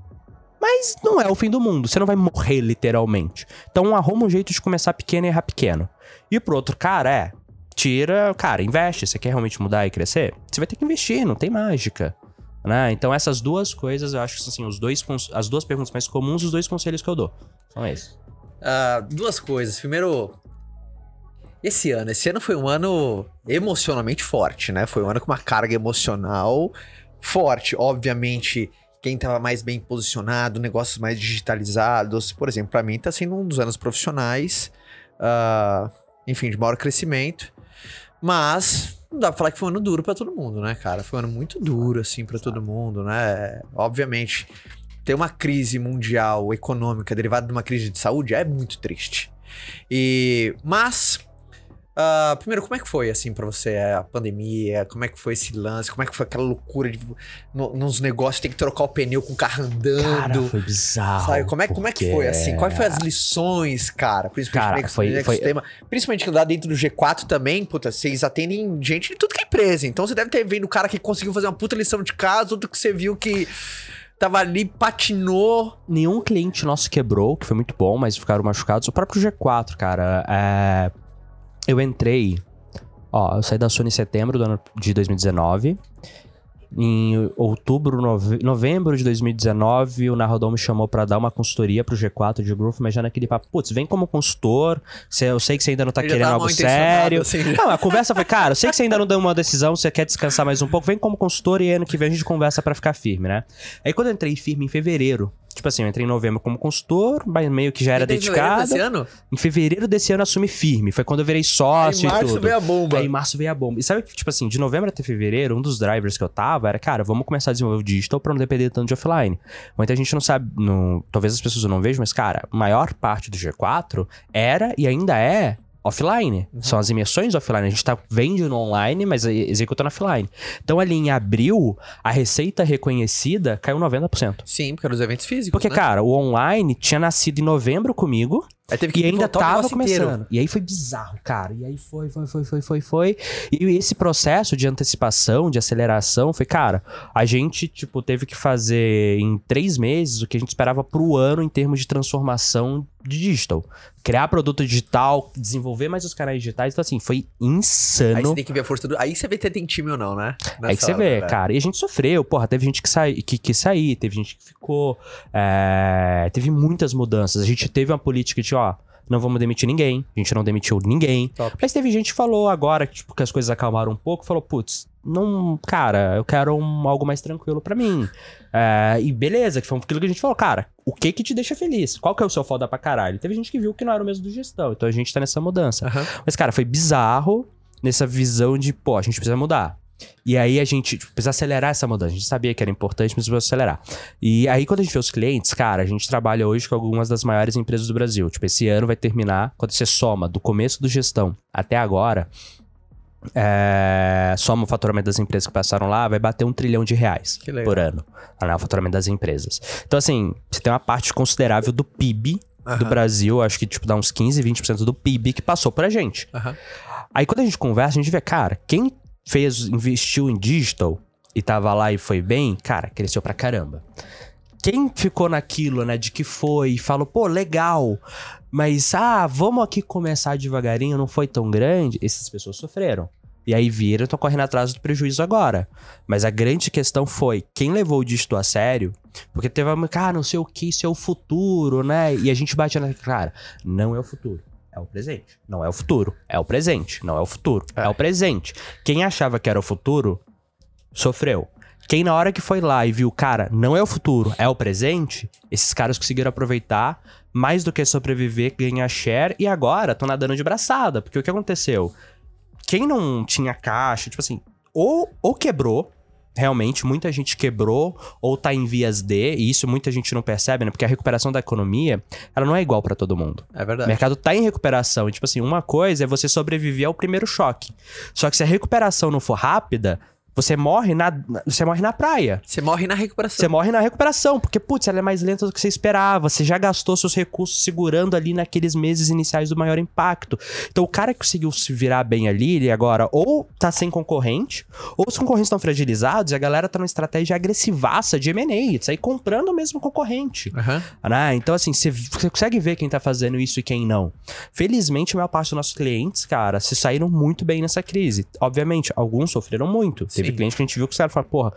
Mas não é o fim do mundo. Você não vai morrer literalmente. Então arruma um jeito de começar pequeno e errar pequeno. E pro outro cara é. Tira, cara, investe. Você quer realmente mudar e crescer? Você vai ter que investir, não tem mágica. Né? Então, essas duas coisas, eu acho que são assim, os dois, as duas perguntas mais comuns, os dois conselhos que eu dou. São esses. Uh, duas coisas. Primeiro, esse ano. Esse ano foi um ano emocionalmente forte, né? Foi um ano com uma carga emocional forte. Obviamente, quem estava mais bem posicionado, negócios mais digitalizados. Por exemplo, para mim está sendo um dos anos profissionais, uh, enfim, de maior crescimento. Mas não dá pra falar que foi um ano duro para todo mundo, né, cara? Foi um ano muito duro, assim, para todo mundo, né? Obviamente, ter uma crise mundial econômica derivada de uma crise de saúde é muito triste. E, mas Uh, primeiro, como é que foi, assim, pra você a pandemia? Como é que foi esse lance? Como é que foi aquela loucura de no, nos negócios tem que trocar o pneu com o carro andando? Cara, foi bizarro. Sabe? Como é, como é que foi, assim? Quais foram as lições, cara? Principalmente cara, foi, foi... Sistema, principalmente lá dentro do G4 também, puta, vocês atendem gente de tudo que é empresa. Então você deve ter vendo o cara que conseguiu fazer uma puta lição de casa, outro que você viu que tava ali, patinou. Nenhum cliente nosso quebrou, que foi muito bom, mas ficaram machucados. O próprio G4, cara, é eu entrei. Ó, eu saí da Sony em setembro do ano de 2019. Em outubro, nove... novembro de 2019, o Narrador me chamou para dar uma consultoria pro G4 de Growth, mas já naquele papo, putz, vem como consultor, eu sei que você ainda não tá querendo algo sério. Assim. Não, a conversa foi, cara, eu sei que você ainda não deu uma decisão, você quer descansar mais um pouco, vem como consultor e ano que vem a gente conversa para ficar firme, né? Aí quando eu entrei firme em fevereiro, Tipo assim, eu entrei em novembro como consultor, mas meio que já era dedicado. Em fevereiro desse ano? Em fevereiro desse ano assumi firme. Foi quando eu virei sócio Aí, e tudo. Em março veio a bomba. Aí em março veio a bomba. E sabe que, tipo assim, de novembro até fevereiro, um dos drivers que eu tava era, cara, vamos começar a desenvolver o digital pra não depender tanto de offline. Muita gente não sabe, não, talvez as pessoas não vejam, mas, cara, a maior parte do G4 era e ainda é offline. São as imersões offline. A gente tá vende no online, mas e- executando offline. Então ali em abril, a receita reconhecida caiu 90%. Sim, porque eram os eventos físicos. Porque, né? cara, o online tinha nascido em novembro comigo Aí teve que e ainda tava negócio inteiro. começando. E aí foi bizarro, cara. E aí foi, foi, foi, foi, foi, foi. E esse processo de antecipação, de aceleração, foi, cara, a gente, tipo, teve que fazer em três meses o que a gente esperava pro ano em termos de transformação de digital. Criar produto digital, desenvolver mais os canais digitais. Então, assim, foi Aí insano. você tem que ver a força do. Aí você vê se tem time ou não, né? Aí que você vê, cara. E a gente sofreu, porra, teve gente que, sai, que quis sair, teve gente que ficou. é, teve muitas mudanças. A gente teve uma política de, ó, não vamos demitir ninguém. A gente não demitiu ninguém. Top. Mas teve gente que falou agora, que, tipo, que as coisas acalmaram um pouco, falou, putz, não, cara, eu quero um- algo mais tranquilo pra mim. É, e beleza, que foi aquilo que a gente falou, cara, o que que te deixa feliz? Qual que é o seu foda pra caralho? Teve gente que viu que não era o mesmo do gestão, então a gente tá nessa mudança. Aham. Mas, cara, foi bizarro nessa visão de, pô, a gente precisa mudar. E aí a gente tipo, precisa acelerar essa mudança. A gente sabia que era importante, mas precisa acelerar. E aí, quando a gente vê os clientes, cara, a gente trabalha hoje com algumas das maiores empresas do Brasil. Tipo, esse ano vai terminar, quando você soma do começo do gestão até agora, é, soma o faturamento das empresas que passaram lá, vai bater um trilhão de reais por ano. Né, o faturamento das empresas. Então, assim, você tem uma parte considerável do PIB do. Brasil, acho que tipo dá uns 15, 20% do PIB que passou pra gente. Aham. Aí quando a gente conversa, a gente vê, cara, quem fez, investiu em digital e tava lá e foi bem, cara, cresceu pra caramba. Quem ficou naquilo, né, de que foi e falou, pô, legal, mas ah, vamos aqui começar devagarinho, não foi tão grande, essas pessoas sofreram. E aí viram, estão correndo atrás do prejuízo agora. Mas a grande questão foi, quem levou o digital a sério, porque teve uma, cara, não sei o que, isso é o futuro, né? E a gente bate na cara, não é o futuro. É o presente. Não é o futuro. É o presente. Não é o futuro. É, É. o presente. Quem achava que era o futuro, sofreu. Quem na hora que foi lá e viu, cara, não é o futuro, é o presente, esses caras conseguiram aproveitar mais do que sobreviver, ganhar share e agora estão nadando de braçada. Porque o que aconteceu? Quem não tinha caixa, tipo assim, ou, ou quebrou, realmente, muita gente quebrou, ou tá em vias de, e isso muita gente não percebe, né? Porque a recuperação da economia, ela não é igual pra todo mundo. É O verdade. mercado tá em recuperação. E, tipo assim, uma coisa é você sobreviver ao primeiro choque. Só que se a recuperação não for rápida, você morre na, você morre na praia. Você morre na recuperação. Você morre na recuperação, porque, putz, ela é mais lenta do que você esperava. Você já gastou seus recursos segurando ali naqueles meses iniciais do maior impacto. Então, o cara que conseguiu se virar bem ali, ele agora ou tá sem concorrente, ou os concorrentes estão fragilizados e a galera tá numa estratégia agressivaça de M&A, de sair comprando o mesmo concorrente. Aham. Né? Então, assim, você consegue ver quem tá fazendo isso e quem não. Felizmente, a maior parte dos nossos clientes, cara, se saíram muito bem nessa crise. Obviamente, alguns sofreram muito. Teve Sim. cliente que a gente viu que os caras falaram, porra,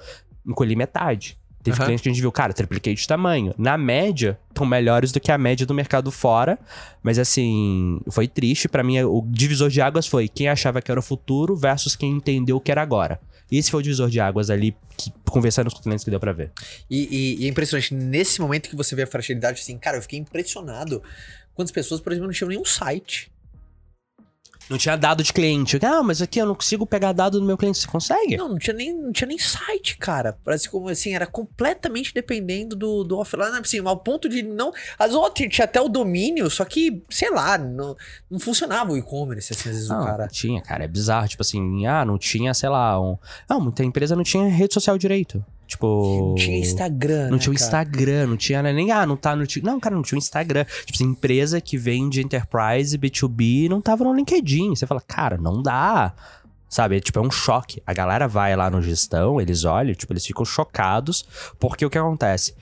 encolhi metade. Teve Aham. cliente que a gente viu, cara, tripliquei de tamanho. Na média, estão melhores do que a média do mercado fora. Mas assim, foi triste. Pra mim, o divisor de águas foi quem achava que era o futuro versus quem entendeu o que era agora. Esse foi o divisor de águas ali, que, conversando com os clientes que deu pra ver. E, e- e é impressionante, nesse momento que você vê a fragilidade, assim, cara, eu fiquei impressionado. Quantas pessoas, por exemplo, não tinham nenhum site. Não tinha dado de cliente. Ah, mas aqui eu não consigo pegar dado do meu cliente. Você consegue? Não, não tinha nem, não tinha nem site, cara. Parece como assim, era completamente dependendo do, do offline, assim, ao ponto de não. As outras tinha até o domínio, só que, sei lá, não, não funcionava o e-commerce, assim, às vezes Não, o cara. tinha, cara, é bizarro. Tipo assim, ah, não tinha, sei lá, um. Não, muita empresa não tinha rede social direito. Tipo. Não tinha Instagram. Não né, tinha o? Instagram, não tinha né, nem, ah, não tá no. Não, cara, não tinha o Instagram. Tipo assim, empresa que vende enterprise, B2B, não tava no LinkedIn. Você fala, cara, não dá. Sabe, é, tipo, é um choque. A galera vai lá no gestão, eles olham, tipo, eles ficam chocados, porque o que acontece?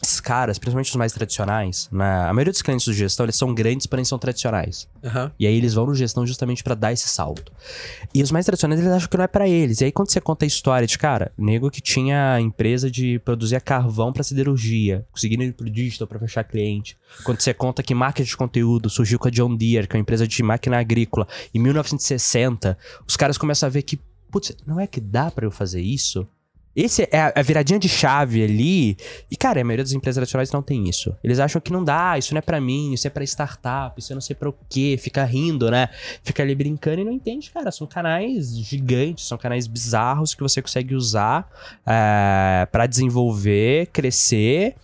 Esses caras, principalmente os mais tradicionais, né? A maioria dos clientes do gestão, eles são grandes, porém são tradicionais. Aham. E aí eles vão no gestão justamente pra dar esse salto. E os mais tradicionais, eles acham que não é pra eles. E aí quando você conta a história de, cara, nego que tinha empresa de produzir carvão pra siderurgia, conseguindo ir pro digital pra fechar cliente. Quando você conta que marketing de conteúdo surgiu com a John Deere, que é uma empresa de máquina agrícola, em 1960, os caras começam a ver que, putz, não é que dá pra eu fazer isso? Esse é a, viradinha de chave ali. E, cara, a maioria das empresas tradicionais não tem isso. Eles acham que não dá, isso não é pra mim, isso é pra startup, isso eu não sei pra o quê. Fica rindo, né? Fica ali brincando e não entende, cara. São canais gigantes, são canais bizarros que você consegue usar é, para desenvolver, crescer.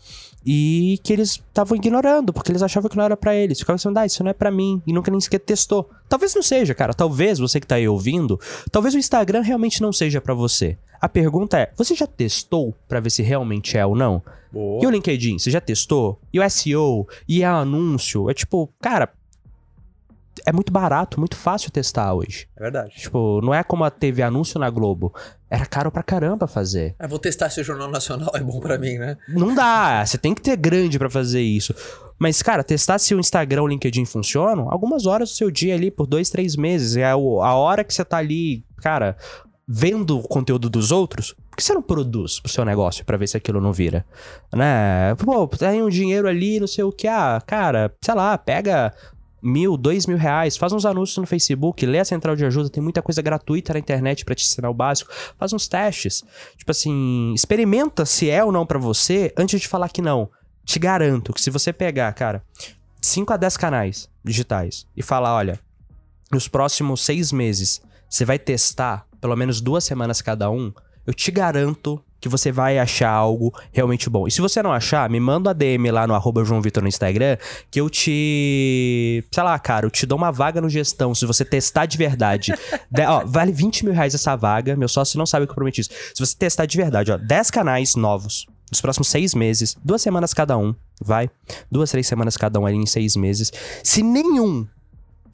E que eles estavam ignorando, porque eles achavam que não era pra eles. Ficavam assim, ah, isso não é pra mim, e nunca nem sequer testou. Talvez não seja, cara. Talvez você que tá aí ouvindo, talvez o Instagram realmente não seja pra você. A pergunta é, você já testou pra ver se realmente é ou não? Boa. E o LinkedIn, você já testou? E o SEO? E o anúncio? É tipo, cara, é muito barato, muito fácil testar hoje. É verdade. Tipo, não é como teve anúncio na Globo. Era caro pra caramba fazer. É, vou testar se o Jornal Nacional é bom pra mim, né? Não dá, você tem que ter grande pra fazer isso. Mas, cara, testar se o Instagram ou o LinkedIn funcionam, algumas horas do seu dia ali, por dois, três meses. É a a hora que você tá ali, cara, vendo o conteúdo dos outros. Por que você não produz pro seu negócio pra ver se aquilo não vira? Né? Pô, tem um dinheiro ali, não sei o que. Ah, cara, sei lá, pega mil, dois mil reais, faz uns anúncios no Facebook, lê a central de ajuda, tem muita coisa gratuita na internet pra te ensinar o básico, faz uns testes. Tipo assim, experimenta se é ou não pra você antes de falar que não. Te garanto que se você pegar, cara, 5 a 10 canais digitais e falar, olha, nos próximos seis meses você vai testar pelo menos duas semanas cada um, eu te garanto que você vai achar algo realmente bom. E se você não achar, me manda um ADM lá no arroba João Vitor no Instagram, que eu te. Sei lá, cara, eu te dou uma vaga no gestão, se você testar de verdade. <laughs> de, ó, vale 20 mil reais essa vaga, meu sócio não sabe o que eu prometi isso. Se você testar de verdade, ó, 10 canais novos. Nos próximos seis meses, duas semanas cada um, vai? Duas, três semanas cada um ali em seis meses. Se nenhum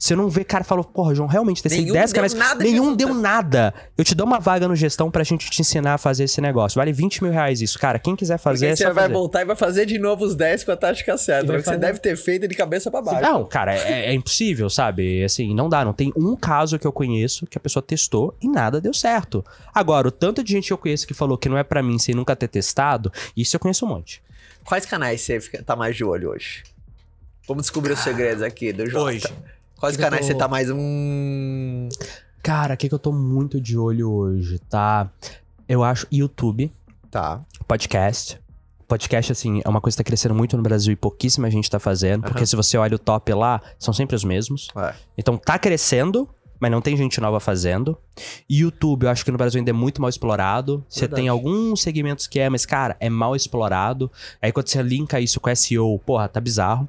você não vê cara falou, porra, João, realmente, Nenhum 10 deu canais, nada nenhum deu nada. Eu te dou uma vaga no gestão pra gente te ensinar a fazer esse negócio. Vale 20 mil reais isso. Cara, quem quiser fazer, Porque é você só vai fazer. voltar e vai fazer de novo os 10 com a tática certa. Você deve ter feito de cabeça pra baixo. Não, cara, é, é impossível, sabe? Assim, não dá. Não tem um caso que eu conheço que a pessoa testou e nada deu certo. Agora, o tanto de gente que eu conheço que falou que não é pra mim sem nunca ter testado, isso eu conheço um monte. Quais canais você fica- tá mais de olho hoje? Vamos descobrir os segredos aqui do Jota. hoje. Quais Que canais tô- você tá mais um. Cara, o que, que eu tô muito de olho hoje, tá? Eu acho YouTube, Tá. podcast. Podcast, assim, é uma coisa que tá crescendo muito no Brasil e pouquíssima gente tá fazendo. Porque Aham. se você olha o top lá, são sempre os mesmos. É. Então tá crescendo, mas não tem gente nova fazendo. E YouTube, eu acho que no Brasil ainda é muito mal explorado. Você tem alguns segmentos que é, mas, cara, é mal explorado. Aí quando você linka isso com SEO, porra, tá bizarro.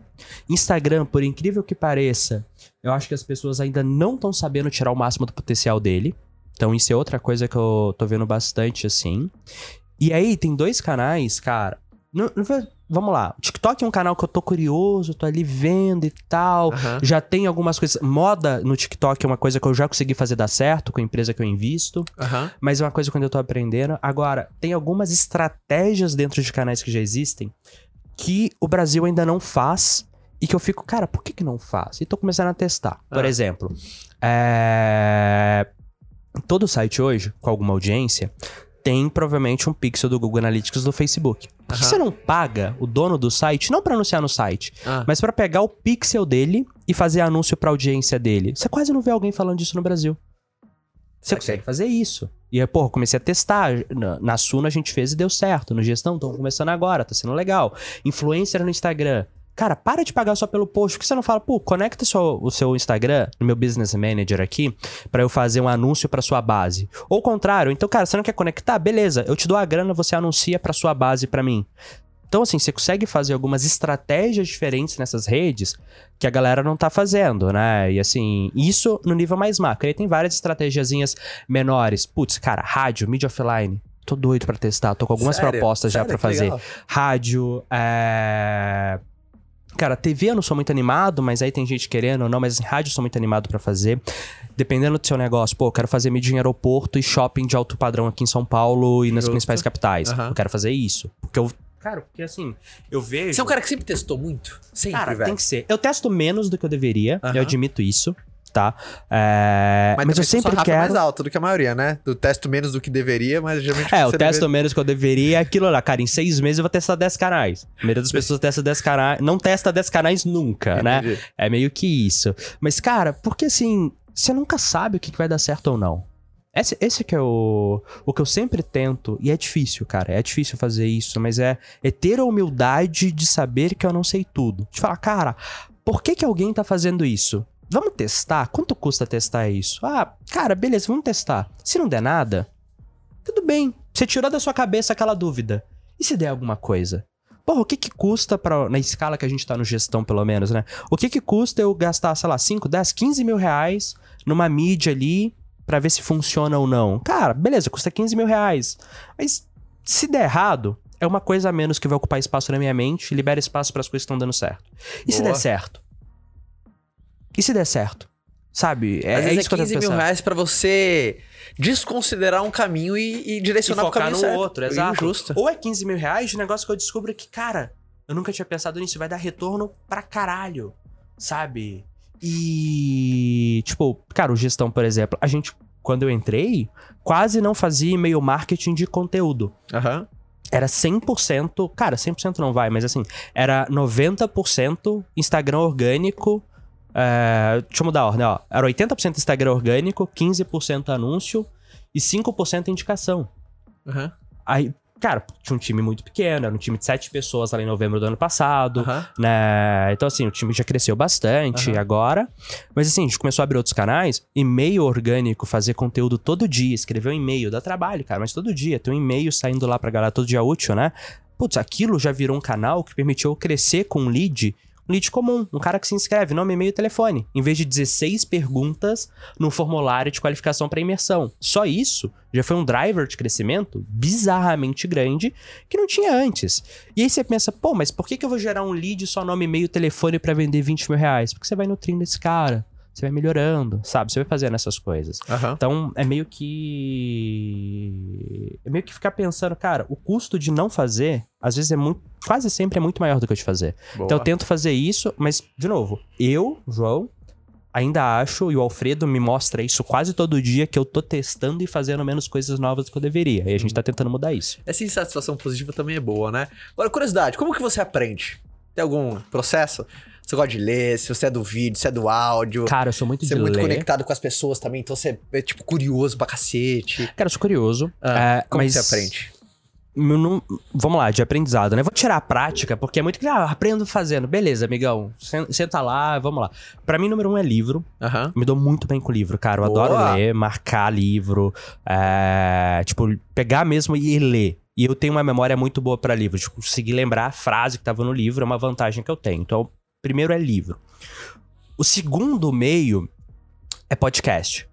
Instagram, por incrível que pareça, eu acho que as pessoas ainda não estão sabendo tirar o máximo do potencial dele. Então isso é outra coisa que eu tô vendo bastante, assim. E aí tem dois canais, cara. não- não vamos lá. O TikTok é um canal que eu tô curioso, tô ali vendo e tal. Já tem algumas coisas. Moda no TikTok é uma coisa que eu já consegui fazer dar certo com a empresa que eu invisto. Mas é uma coisa que eu tô aprendendo. Agora, tem algumas estratégias dentro de canais que já existem que o Brasil ainda não faz. E que eu fico, cara, por que, que não faz? E tô começando a testar. Por Ah. exemplo, é... todo site hoje, com alguma audiência, tem provavelmente um pixel do Google Analytics do Facebook. Por que você não paga o dono do site, não pra anunciar no site, Ah. mas pra pegar o pixel dele e fazer anúncio pra audiência dele. Você quase não vê alguém falando disso no Brasil. Você Ok. consegue fazer isso. E aí, porra, comecei a testar. Na, na Suna a gente fez e deu certo. No gestão, estão começando agora, tá sendo legal. Influencer no Instagram. Cara, para de pagar só pelo post. Por que você não fala, pô, conecta só o seu Instagram no meu Business Manager aqui pra eu fazer um anúncio pra sua base? Ou o contrário, então, cara, você não quer conectar? Beleza, eu te dou a grana, você anuncia pra sua base pra mim. Então, assim, você consegue fazer algumas estratégias diferentes nessas redes que a galera não tá fazendo, né? E assim, isso no nível mais macro. Aí tem várias estratégiazinhas menores. Putz, cara, rádio, mídia offline. Tô doido pra testar, tô com algumas Sério? propostas já Sério? pra Que fazer. Rádio, é. Cara, TV eu não sou muito animado, mas aí tem gente querendo ou não, mas assim, rádio eu sou muito animado pra fazer. Dependendo do seu negócio, pô, eu quero fazer mídia em aeroporto e shopping de alto padrão aqui em São Paulo e nas Justo. principais capitais. Aham. Eu quero fazer isso. Porque eu. Cara, porque assim, eu vejo. Você é um cara que sempre testou muito? Sempre, Cara, velho. tem que ser. Eu testo menos do que eu deveria, Aham. eu admito isso, tá? É, Mas, também eu sempre é mais quero. alto do que a maioria, né? Do testo menos do que deveria, mas geralmente. É, eu testo deve- menos que eu deveria. É aquilo lá, cara. Em seis meses eu vou testar 10 canais. A maioria das pessoas testa 10 canais. Não testa 10 canais nunca, né? É meio que isso. Mas, cara, porque assim, você nunca sabe o que que vai dar certo ou não. Esse, esse que é o, o que eu sempre tento, e é difícil, cara, é difícil fazer isso, mas é, é ter a humildade de saber que eu não sei tudo. De falar, cara, por que que alguém tá fazendo isso? Vamos testar? Quanto custa testar isso? Ah, cara, beleza, vamos testar. Se não der nada, tudo bem. Você tirou da sua cabeça aquela dúvida. E se der alguma coisa? porra, o que que custa pra, na escala que a gente tá no gestão, pelo menos, né? O que que custa eu gastar, sei lá, 5, 10, 15 mil reais numa mídia ali pra ver se funciona ou não? Cara, beleza, custa 15 mil reais. Mas se der errado, é uma coisa a menos que vai ocupar espaço na minha mente, libera espaço para as coisas que estão dando certo. E se Boa. der certo? E se der certo? Sabe? É, Às é vezes isso é que eu 15 tô mil pensando. reais pra você desconsiderar um caminho e, e E direcionar pro focar caminho no certo. outro, E exato. Justo. Ou é 15 mil reais de negócio que eu descubro que, cara, eu nunca tinha pensado nisso, vai dar retorno pra caralho, sabe? E, tipo, cara, o gestão, por exemplo, a gente, quando eu entrei, quase não fazia e-mail marketing de conteúdo. Aham. Era 100%, cara, 100% não vai, mas assim, era 90% Instagram orgânico. É, deixa eu mudar a ordem, ó. Era 80% Instagram orgânico, 15% anúncio e 5% indicação. Aham. Aí, cara, tinha um time muito pequeno, era um time de sete pessoas lá em novembro do ano passado, Aham. né? Então, assim, o time já cresceu bastante Aham. agora. Mas, assim, a gente começou a abrir outros canais, e-mail orgânico, fazer conteúdo todo dia, escrever um e-mail, dá trabalho, cara, mas todo dia, tem um e-mail saindo lá pra galera todo dia útil, né? Putz, aquilo já virou um canal que permitiu eu crescer com lead. Um lead comum, um cara que se inscreve, nome, e-mail e telefone. Em vez de 16 perguntas no formulário de qualificação para imersão. Só isso já foi um driver de crescimento bizarramente grande que não tinha antes. E aí você pensa, pô, mas por que, que eu vou gerar um lead só nome, e-mail e telefone para vender 20 mil reais? Porque você vai nutrindo esse cara, você vai melhorando, sabe? Você vai fazendo essas coisas. Aham. Então é meio que. É meio que ficar pensando, cara, o custo de não fazer, às vezes é muito. Quase sempre é muito maior do que o de fazer. Boa. Então eu tento fazer isso, mas, de novo, eu, João, ainda acho, e o Alfredo me mostra isso quase todo dia, que eu tô testando e fazendo menos coisas novas do que eu deveria. E a gente tá tentando mudar isso. Essa insatisfação positiva também é boa, né? Agora, curiosidade, como que você aprende? Tem algum processo? Você gosta de ler, se você é do vídeo, se é do áudio. Cara, eu sou muito Você é de muito ler. conectado com as pessoas também, então você é, tipo, curioso pra cacete. Cara, eu sou curioso. Ah, é, como mas você aprende? não- vamos lá, de aprendizado, né? Vou tirar a prática, porque é muito que, ah, aprendo fazendo. Beleza, amigão. sen- Senta lá, vamos lá. Pra mim, número um é livro. Aham. Me dou muito bem com livro, cara. Eu Boa. adoro ler, marcar livro. é, tipo, pegar mesmo e ler. E eu tenho uma memória muito boa pra livro. Tipo, conseguir lembrar a frase que tava no livro é uma vantagem que eu tenho. Então, primeiro é livro. O segundo meio é podcast.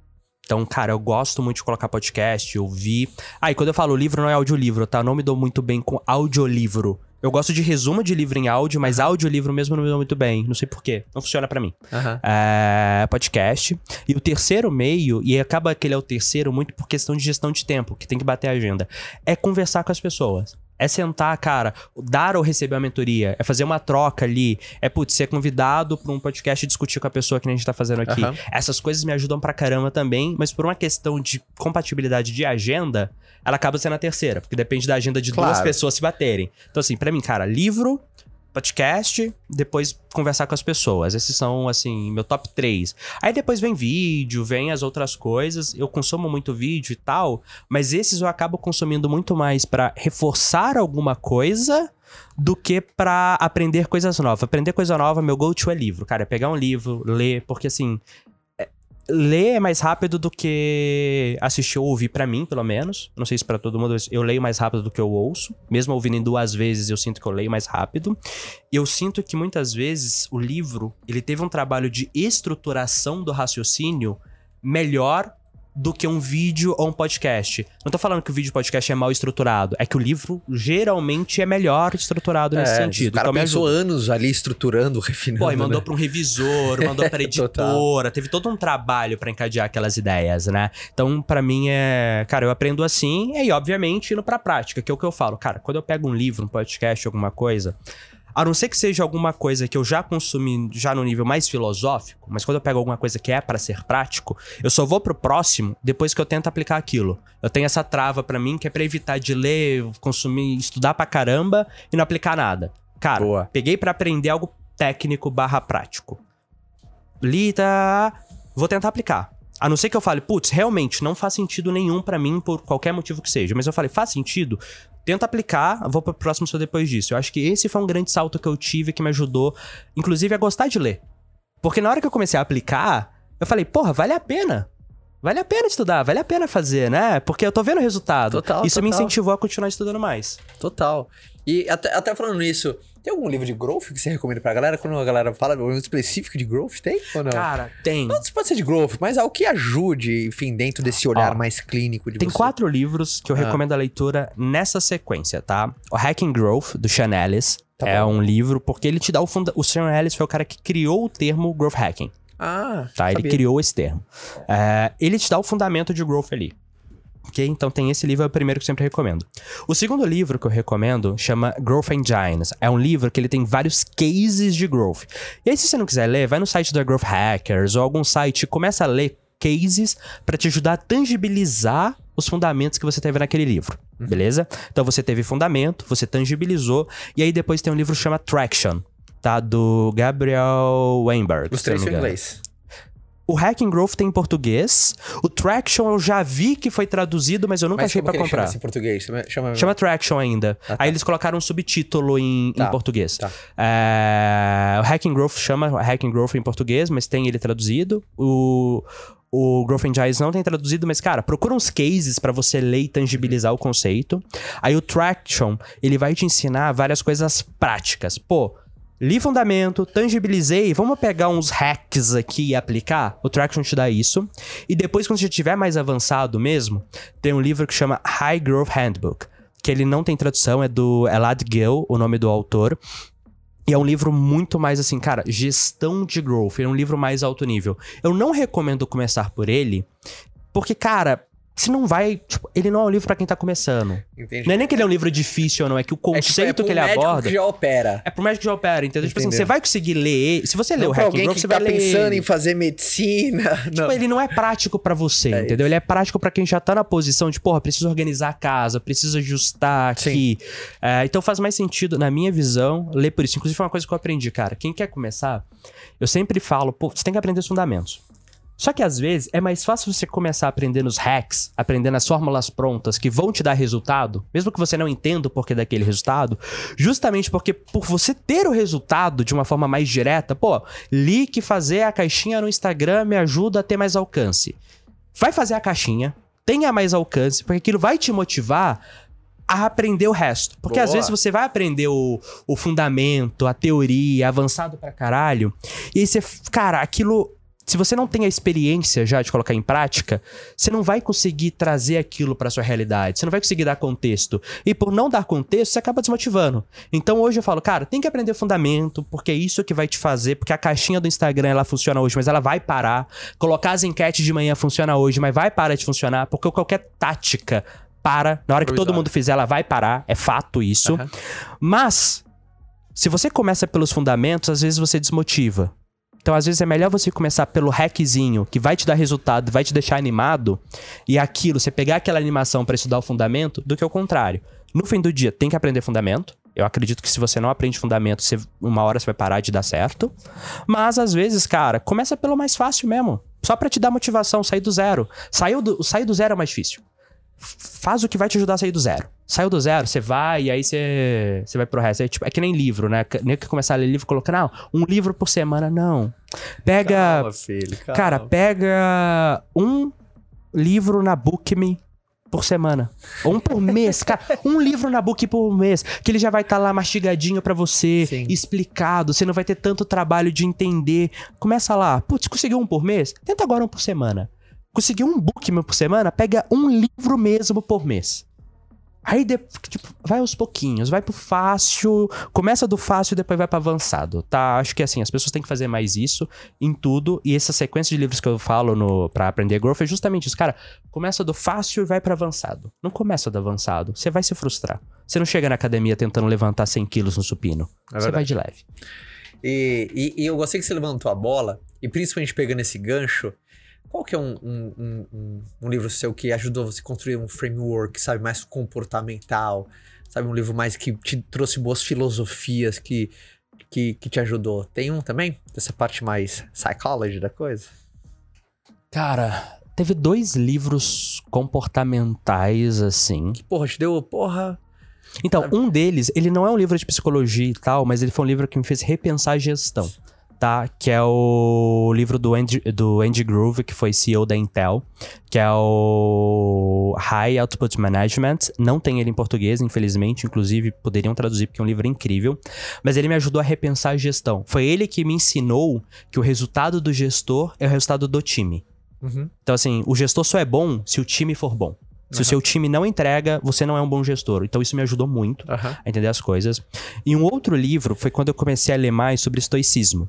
Então, cara, eu gosto muito de colocar podcast, ouvir. Ah, e quando eu falo livro, não é audiolivro, tá? Eu não me dou muito bem com audiolivro. Eu gosto de resumo de livro em áudio, mas audiolivro mesmo não me dou muito bem. Não sei porquê. Não funciona pra mim Aham. é, podcast. E o terceiro meio, e acaba que ele é o terceiro muito por questão de gestão de tempo, que tem que bater a agenda, é conversar com as pessoas. É sentar, cara, dar ou receber uma mentoria, é fazer uma troca ali, é, putz, ser convidado pra um podcast e discutir com a pessoa que a gente tá fazendo aqui. Aham. Essas coisas me ajudam pra caramba também, mas por uma questão de compatibilidade de agenda, ela acaba sendo a terceira, porque depende da agenda de duas Claro. pessoas se baterem. Então, assim, pra mim, cara, livro, podcast, depois conversar com as pessoas. Esses são, assim, meu top 3. Aí depois vem vídeo, vem as outras coisas. Eu consumo muito vídeo e tal, mas esses eu acabo consumindo muito mais pra reforçar alguma coisa do que pra aprender coisas novas. Aprender coisa nova, meu go-to é livro. Cara, é pegar um livro, ler, porque assim. Ler é mais rápido do que assistir ou ouvir, pra mim, pelo menos. Não sei se pra todo mundo, eu leio mais rápido do que eu ouço. Mesmo ouvindo em duas vezes, eu sinto que eu leio mais rápido. E eu sinto que muitas vezes o livro, ele teve um trabalho de estruturação do raciocínio melhor do que um vídeo ou um podcast. Não tô falando que o vídeo podcast é mal estruturado, é que o livro geralmente é melhor estruturado nesse É, sentido. O cara Então ajuda. anos ali estruturando, <laughs> refinando. Pô, e mandou né? pra um revisor, mandou pra <laughs> Total. editora, teve todo um trabalho pra encadear aquelas ideias, né? Então, pra mim é, cara, eu aprendo assim, e aí, obviamente, indo pra prática, que é o que eu falo, cara, quando eu pego um livro, um podcast, alguma coisa, a não ser que seja alguma coisa que eu já consumi já no nível mais filosófico, mas quando eu pego alguma coisa que é pra ser prático, eu só vou pro próximo depois que eu tento aplicar aquilo. Eu tenho essa trava pra mim que é pra evitar de ler, consumir, estudar pra caramba e não aplicar nada. Cara, Boa. peguei pra aprender algo técnico barra prático. Li, tá, vou tentar aplicar. A não ser que eu fale, putz, realmente não faz sentido nenhum pra mim por qualquer motivo que seja. Mas eu falei, faz sentido? Tenta aplicar, vou pro próximo só depois disso. Eu acho que esse foi um grande salto que eu tive que me ajudou, inclusive, a gostar de ler. Porque na hora que eu comecei a aplicar, eu falei, porra, vale a pena. Vale a pena estudar, vale a pena fazer, né? Porque eu tô vendo o resultado. Total, Isso me total. incentivou a continuar estudando mais. Total. E até, até falando nisso, tem algum livro de growth que você recomenda pra galera? Quando a galera fala um específico de growth, tem ou não? Cara, tem. não pode ser de growth, mas algo que ajude, enfim, dentro desse olhar Ó, mais clínico de Tem você. quatro livros que eu Ah. recomendo a leitura nessa sequência, tá? O Hacking Growth, do Sean Ellis. Tá é bom. um livro, porque ele te dá o funda... O Sean Ellis foi o cara que criou o termo Growth Hacking, Ah, tá? Ele sabia. criou esse termo. É, ele te dá o fundamento de Growth ali. Ok? Então tem esse livro, é o primeiro que eu sempre recomendo. O segundo livro que eu recomendo chama Growth Engines. É um livro que ele tem vários cases de growth. E aí, se você não quiser ler, vai no site da Growth Hackers ou algum site e começa a ler cases para te ajudar a tangibilizar os fundamentos que você teve naquele livro. Beleza? Então você teve fundamento, você tangibilizou, e aí depois tem um livro que chama Traction, tá? Do Gabriel Weinberg. Os três são em inglês. O Hacking Growth tem em português. O Traction eu já vi que foi traduzido, mas eu nunca Mas achei chama comprar. esse em português? Chama, chama... Chama Traction ainda. Ah, tá. Aí eles colocaram um subtítulo em, em Tá, português. tá. É, o Hacking Growth chama Hacking Growth em português, mas tem ele traduzido. O, o Growth Engines não tem traduzido, mas, cara, procura uns cases pra você ler e tangibilizar o conceito. Aí o Traction, ele vai te ensinar várias coisas práticas. Pô, li fundamento, tangibilizei, vamos pegar uns hacks aqui e aplicar? O Traction te dá isso. E depois, quando você estiver mais avançado mesmo, tem um livro que chama High Growth Handbook, que ele não tem tradução, é do Elad Gill, o nome do autor. E é um livro muito mais assim, cara, gestão de growth. É um livro mais alto nível. Eu não recomendo começar por ele, porque, cara, você não vai. Tipo, ele não é um livro pra quem tá começando. Entendi. Não é nem que ele é um livro difícil ou não, é que o É tipo, é conceito pra um que ele médico aborda. que já opera. É pro médico que já opera, entendeu? Tipo assim, Entendeu. você vai conseguir ler ele. Se você ler o Hacking Growth, que você tá vai ler. pensando ele. em fazer medicina. <laughs> Não. Tipo, ele não é prático pra você, É entendeu? Ele é prático pra quem já tá na posição de, porra, preciso organizar a casa, preciso ajustar aqui. É, então faz mais sentido, na minha visão, ler por isso. Inclusive, foi uma coisa que eu aprendi, cara. Quem quer começar, eu sempre falo, pô, você tem que aprender os fundamentos. Só que às vezes é mais fácil você começar a aprender nos hacks, aprendendo as fórmulas prontas que vão te dar resultado, mesmo que você não entenda o porquê daquele resultado, justamente porque por você ter o resultado de uma forma mais direta, pô, li que fazer a caixinha no Instagram me ajuda a ter mais alcance. Vai fazer a caixinha, tenha mais alcance, porque aquilo vai te motivar a aprender o resto. Porque às Boa. vezes você vai aprender o, o fundamento, a teoria, avançado pra caralho, e aí você, cara, aquilo. Se você não tem a experiência já de colocar em prática, você não vai conseguir trazer aquilo pra sua realidade. Você não vai conseguir dar contexto. E por não dar contexto, você acaba desmotivando. Então hoje eu falo, cara, tem que aprender fundamento, porque é isso que vai te fazer. Porque a caixinha do Instagram ela funciona hoje, mas ela vai parar. Colocar as enquetes de manhã funciona hoje, mas vai parar de funcionar. Porque qualquer tática para. Na hora que todo mundo fizer, ela vai parar. É fato isso. Aham. Mas, se você começa pelos fundamentos, às vezes você desmotiva. Então, às vezes é melhor você começar pelo hackzinho, que vai te dar resultado, vai te deixar animado, e aquilo, você pegar aquela animação pra estudar o fundamento, do que o contrário. No fim do dia, tem que aprender fundamento. Eu acredito que se você não aprende fundamento, você- uma hora você vai parar de dar certo. Mas, às vezes, cara, começa pelo mais fácil mesmo. Só pra te dar motivação, sair do zero. Saiu do, sair do zero é mais difícil faz o que vai te ajudar a sair do zero. Saiu do zero, você vai e aí você, você vai pro resto. É, tipo, é que nem livro, né? Nem que começar a ler livro colocando, não, um livro por semana, não. Pega. Calma, filho, calma. Cara, pega um livro na Bookme por semana. Ou um por mês, cara. Um livro na Book por mês. Que ele já vai estar lá mastigadinho pra você, Sim. explicado. Você não vai ter tanto trabalho de entender. Começa lá. Putz, conseguiu um por mês? Tenta agora um por semana. Conseguiu um Bookme por semana? Pega um livro mesmo por mês. Aí, tipo, vai aos pouquinhos, vai pro fácil, começa do fácil e depois vai pro avançado, tá? Acho que assim, as pessoas têm que fazer mais isso em tudo, e essa sequência de livros que eu falo no, pra aprender growth é justamente isso, cara. Começa do fácil e vai pro avançado. Não começa do avançado, você vai se frustrar. Você não chega na academia tentando levantar 100 quilos no supino. É você vai de leve. E, e- e eu gostei que você levantou a bola, e principalmente pegando esse gancho, qual que é um, um, um- um- livro seu que ajudou você a construir um framework, sabe, mais comportamental, sabe, um livro mais que te trouxe boas filosofias, que, que, que te ajudou? Tem um também? Dessa parte mais psychology da coisa? Cara, teve dois livros comportamentais, assim. Que, porra, te deu, porra... Então, um deles, ele não é um livro de psicologia e tal, mas ele foi um livro que me fez repensar a gestão. Tá? Que é o livro do Andy, do Andy Groove, que foi CEO da Intel, que é o High Output Management. Não tem ele em português, infelizmente, inclusive poderiam traduzir porque é um livro incrível, mas ele me ajudou a repensar a gestão. Foi ele que me ensinou que o resultado do gestor é o resultado do time. Uhum. Então, assim, o gestor só é bom se o time for bom. Se o seu time não entrega, você não é um bom gestor. Então, isso me ajudou muito Aham. a entender as coisas. E um outro livro foi quando eu comecei a ler mais sobre estoicismo.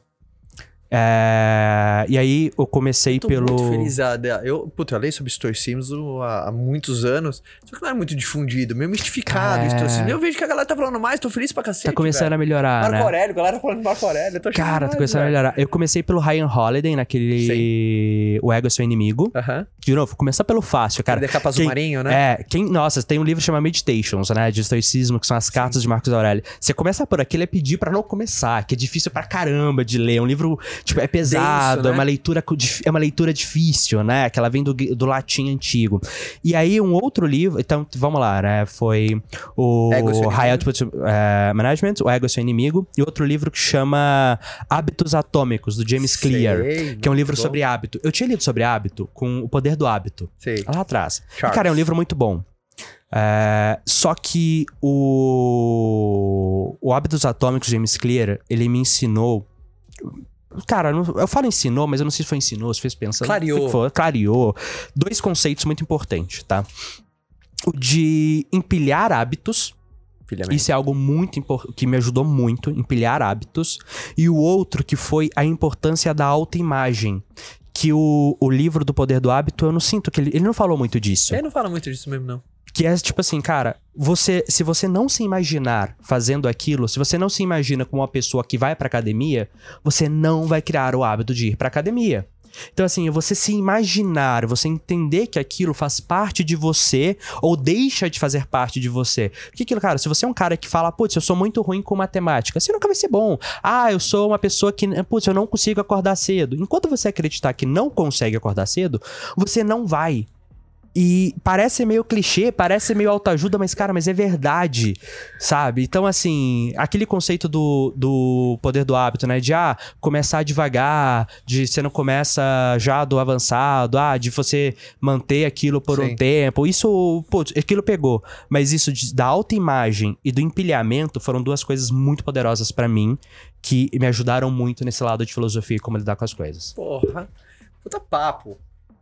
É, E aí eu comecei Tô pelo. muito feliz. ah, da- Eu, puta, eu leio sobre estoicismo há, há muitos anos, só que não é muito difundido, meio mistificado É. Eu vejo que a galera tá falando mais, tô feliz pra cacete. Tá começando velho. a melhorar, Marco né? Aurélio, a galera tá falando Marco Aurélio. Eu tô Cara, tá começando a velho. melhorar. Eu comecei pelo Ryan Holiday, naquele. O Ego é seu inimigo. Aham. De novo, começar pelo fácil, cara. Cara, de capa azul quem- marinho, né? É, quem, nossa, tem um livro que chama Meditations, né, de estoicismo, que são as cartas de Marcos Aurélio. Você começa por aqui, ele é pedir pra não começar, que é difícil pra caramba de ler, é um livro, tipo, é pesado, Denso, né? é uma leitura é uma leitura difícil, né, que ela vem do, do latim antigo. E aí um outro livro, então, vamos lá, né, foi o High. Output eh, Management, o Ego é seu inimigo, e outro livro que chama Hábitos Atômicos, do James Clear. Sei, Que é um livro muito sobre hábito. Eu tinha lido sobre hábito com o poder do hábito Sei. lá atrás. E, cara, é um livro muito bom. É, só que o, o Hábitos Atômicos de James Clear, ele me ensinou. Cara, eu falo ensinou, mas eu não sei se foi ensinou, se fez pensando. Clareou. foi, clareou. Dois conceitos muito importantes, tá? O de empilhar hábitos. Filhamento. Isso é algo muito importante, que me ajudou muito, empilhar hábitos. E o outro que foi a importância da autoimagem. Que o, o livro do Poder do Hábito, eu não sinto que ele, ele não falou muito disso. Ele não fala muito disso mesmo, não. Que é tipo assim, cara, você, se você não se imaginar fazendo aquilo, se você não se imagina como uma pessoa que vai pra academia, você não vai criar o hábito de ir pra academia. Então, assim, você se imaginar, você entender que aquilo faz parte de você ou deixa de fazer parte de você. Porque aquilo, cara, se você é um cara que fala, putz, eu sou muito ruim com matemática, você nunca vai ser bom. Ah, eu sou uma pessoa que, putz, eu não consigo acordar cedo. Enquanto você acreditar que não consegue acordar cedo, você não vai. E parece meio clichê, parece meio autoajuda, mas, cara, mas é verdade, sabe? Então, assim, aquele conceito do, do poder do hábito, né? De, ah, começar devagar, de você não começa já do avançado, ah, de você manter aquilo por um Sim. tempo. Isso, pô, aquilo pegou. Mas isso de- da autoimagem e do empilhamento foram duas coisas muito poderosas pra mim, que me ajudaram muito nesse lado de filosofia e como lidar com as coisas. Porra. Puta papo.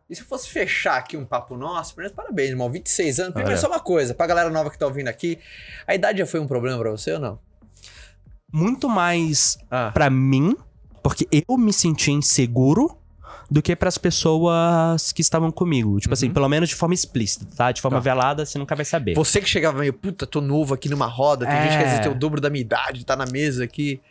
E se eu fosse fechar aqui um papo nosso, primeiro, parabéns, irmão. 26 anos. Primeiro, Olha. só uma coisa, pra galera nova que tá ouvindo aqui, a idade já foi um problema pra você ou não? Muito mais Ah. Pra mim, porque eu me senti inseguro do que pras pessoas que estavam comigo. Tipo assim, Uhum. pelo menos de forma explícita, tá? De forma Tá. velada, você nunca vai saber. Você que chegava meio, puta, tô novo aqui numa roda, tem gente que às vezes É. tem o dobro da minha idade, tá na mesa aqui.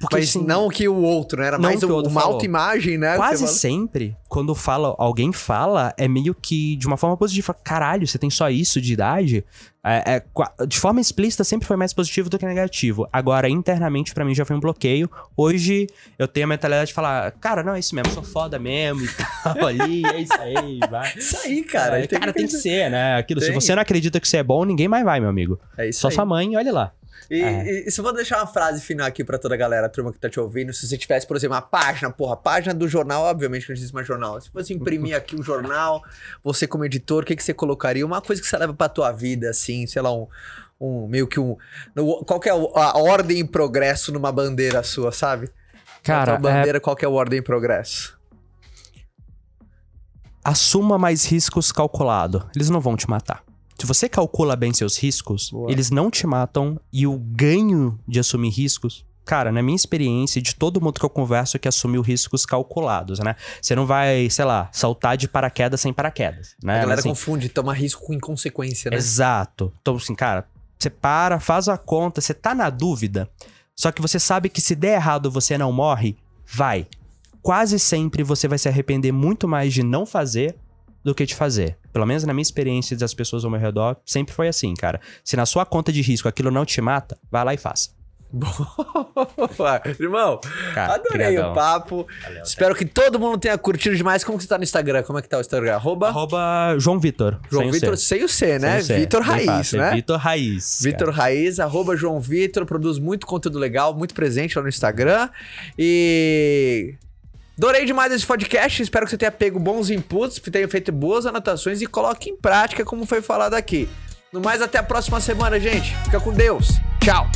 Porque, mas assim, não que o outro, né? Era mais que um- uma falou. autoimagem, né? que Quase sempre, quando fala, alguém fala, é meio que de uma forma positiva. Caralho, você tem só isso de idade? É, é, de forma explícita, sempre foi mais positivo do que negativo. Agora, internamente, pra mim, já foi um bloqueio. Hoje, eu tenho a mentalidade de falar, cara, não, é isso mesmo, sou foda mesmo e tal, <laughs> ali, é isso aí, vai. Isso aí, cara. É, cara, tem que ser, né? Aquilo, se Tem. você não acredita que você é bom, ninguém mais vai, meu amigo. É isso Só aí. sua mãe, olha lá. E, É. e, se eu vou deixar uma frase final aqui pra toda a galera, a turma que tá te ouvindo, se você tivesse, por exemplo, uma página, porra, página do jornal, obviamente que não existe mais jornal. Se fosse imprimir aqui um jornal, você como editor, o que, que você colocaria? Uma coisa que você leva pra tua vida, assim, sei lá, um. um meio que um. qual que é a ordem e progresso numa bandeira sua, sabe? Cara, tua é, bandeira, qual que é a ordem e progresso? assuma mais riscos calculado. Eles não vão te matar. Se você calcula bem seus riscos, Boa. eles não te matam e o ganho de assumir riscos. Cara, na minha experiência, e de todo mundo que eu converso que assumiu riscos calculados, né? Você não vai, sei lá, saltar de paraquedas sem paraquedas, né? a galera Mas, assim, confunde, toma risco com inconsequência, né? Exato. Então, assim, cara, você para, faz a conta, você tá na dúvida, só que você sabe que se der errado você não morre, vai. Quase sempre você vai se arrepender muito mais de não fazer do que de fazer. Pelo menos na minha experiência das pessoas ao meu redor, sempre foi assim, cara. Se na sua conta de risco aquilo não te mata, vai lá e faça. <laughs> Boa. Irmão, Cara, adorei brigadão. o papo. Espero que todo mundo tenha curtido demais. Como que você tá no Instagram? Como é que tá o Instagram? Arroba Arroba João Vitor. João sem o Vitor, C. sem o C, né? Vitor Raiz, fácil, né? Vitor Raiz. Vitor Raiz, arroba João Vitor, produz muito conteúdo legal, muito presente lá no Instagram. E. Adorei demais esse podcast, espero que você tenha pego bons inputs, tenha feito boas anotações e coloque em prática como foi falado aqui. No mais, até a próxima semana, gente. Fica com Deus. Tchau.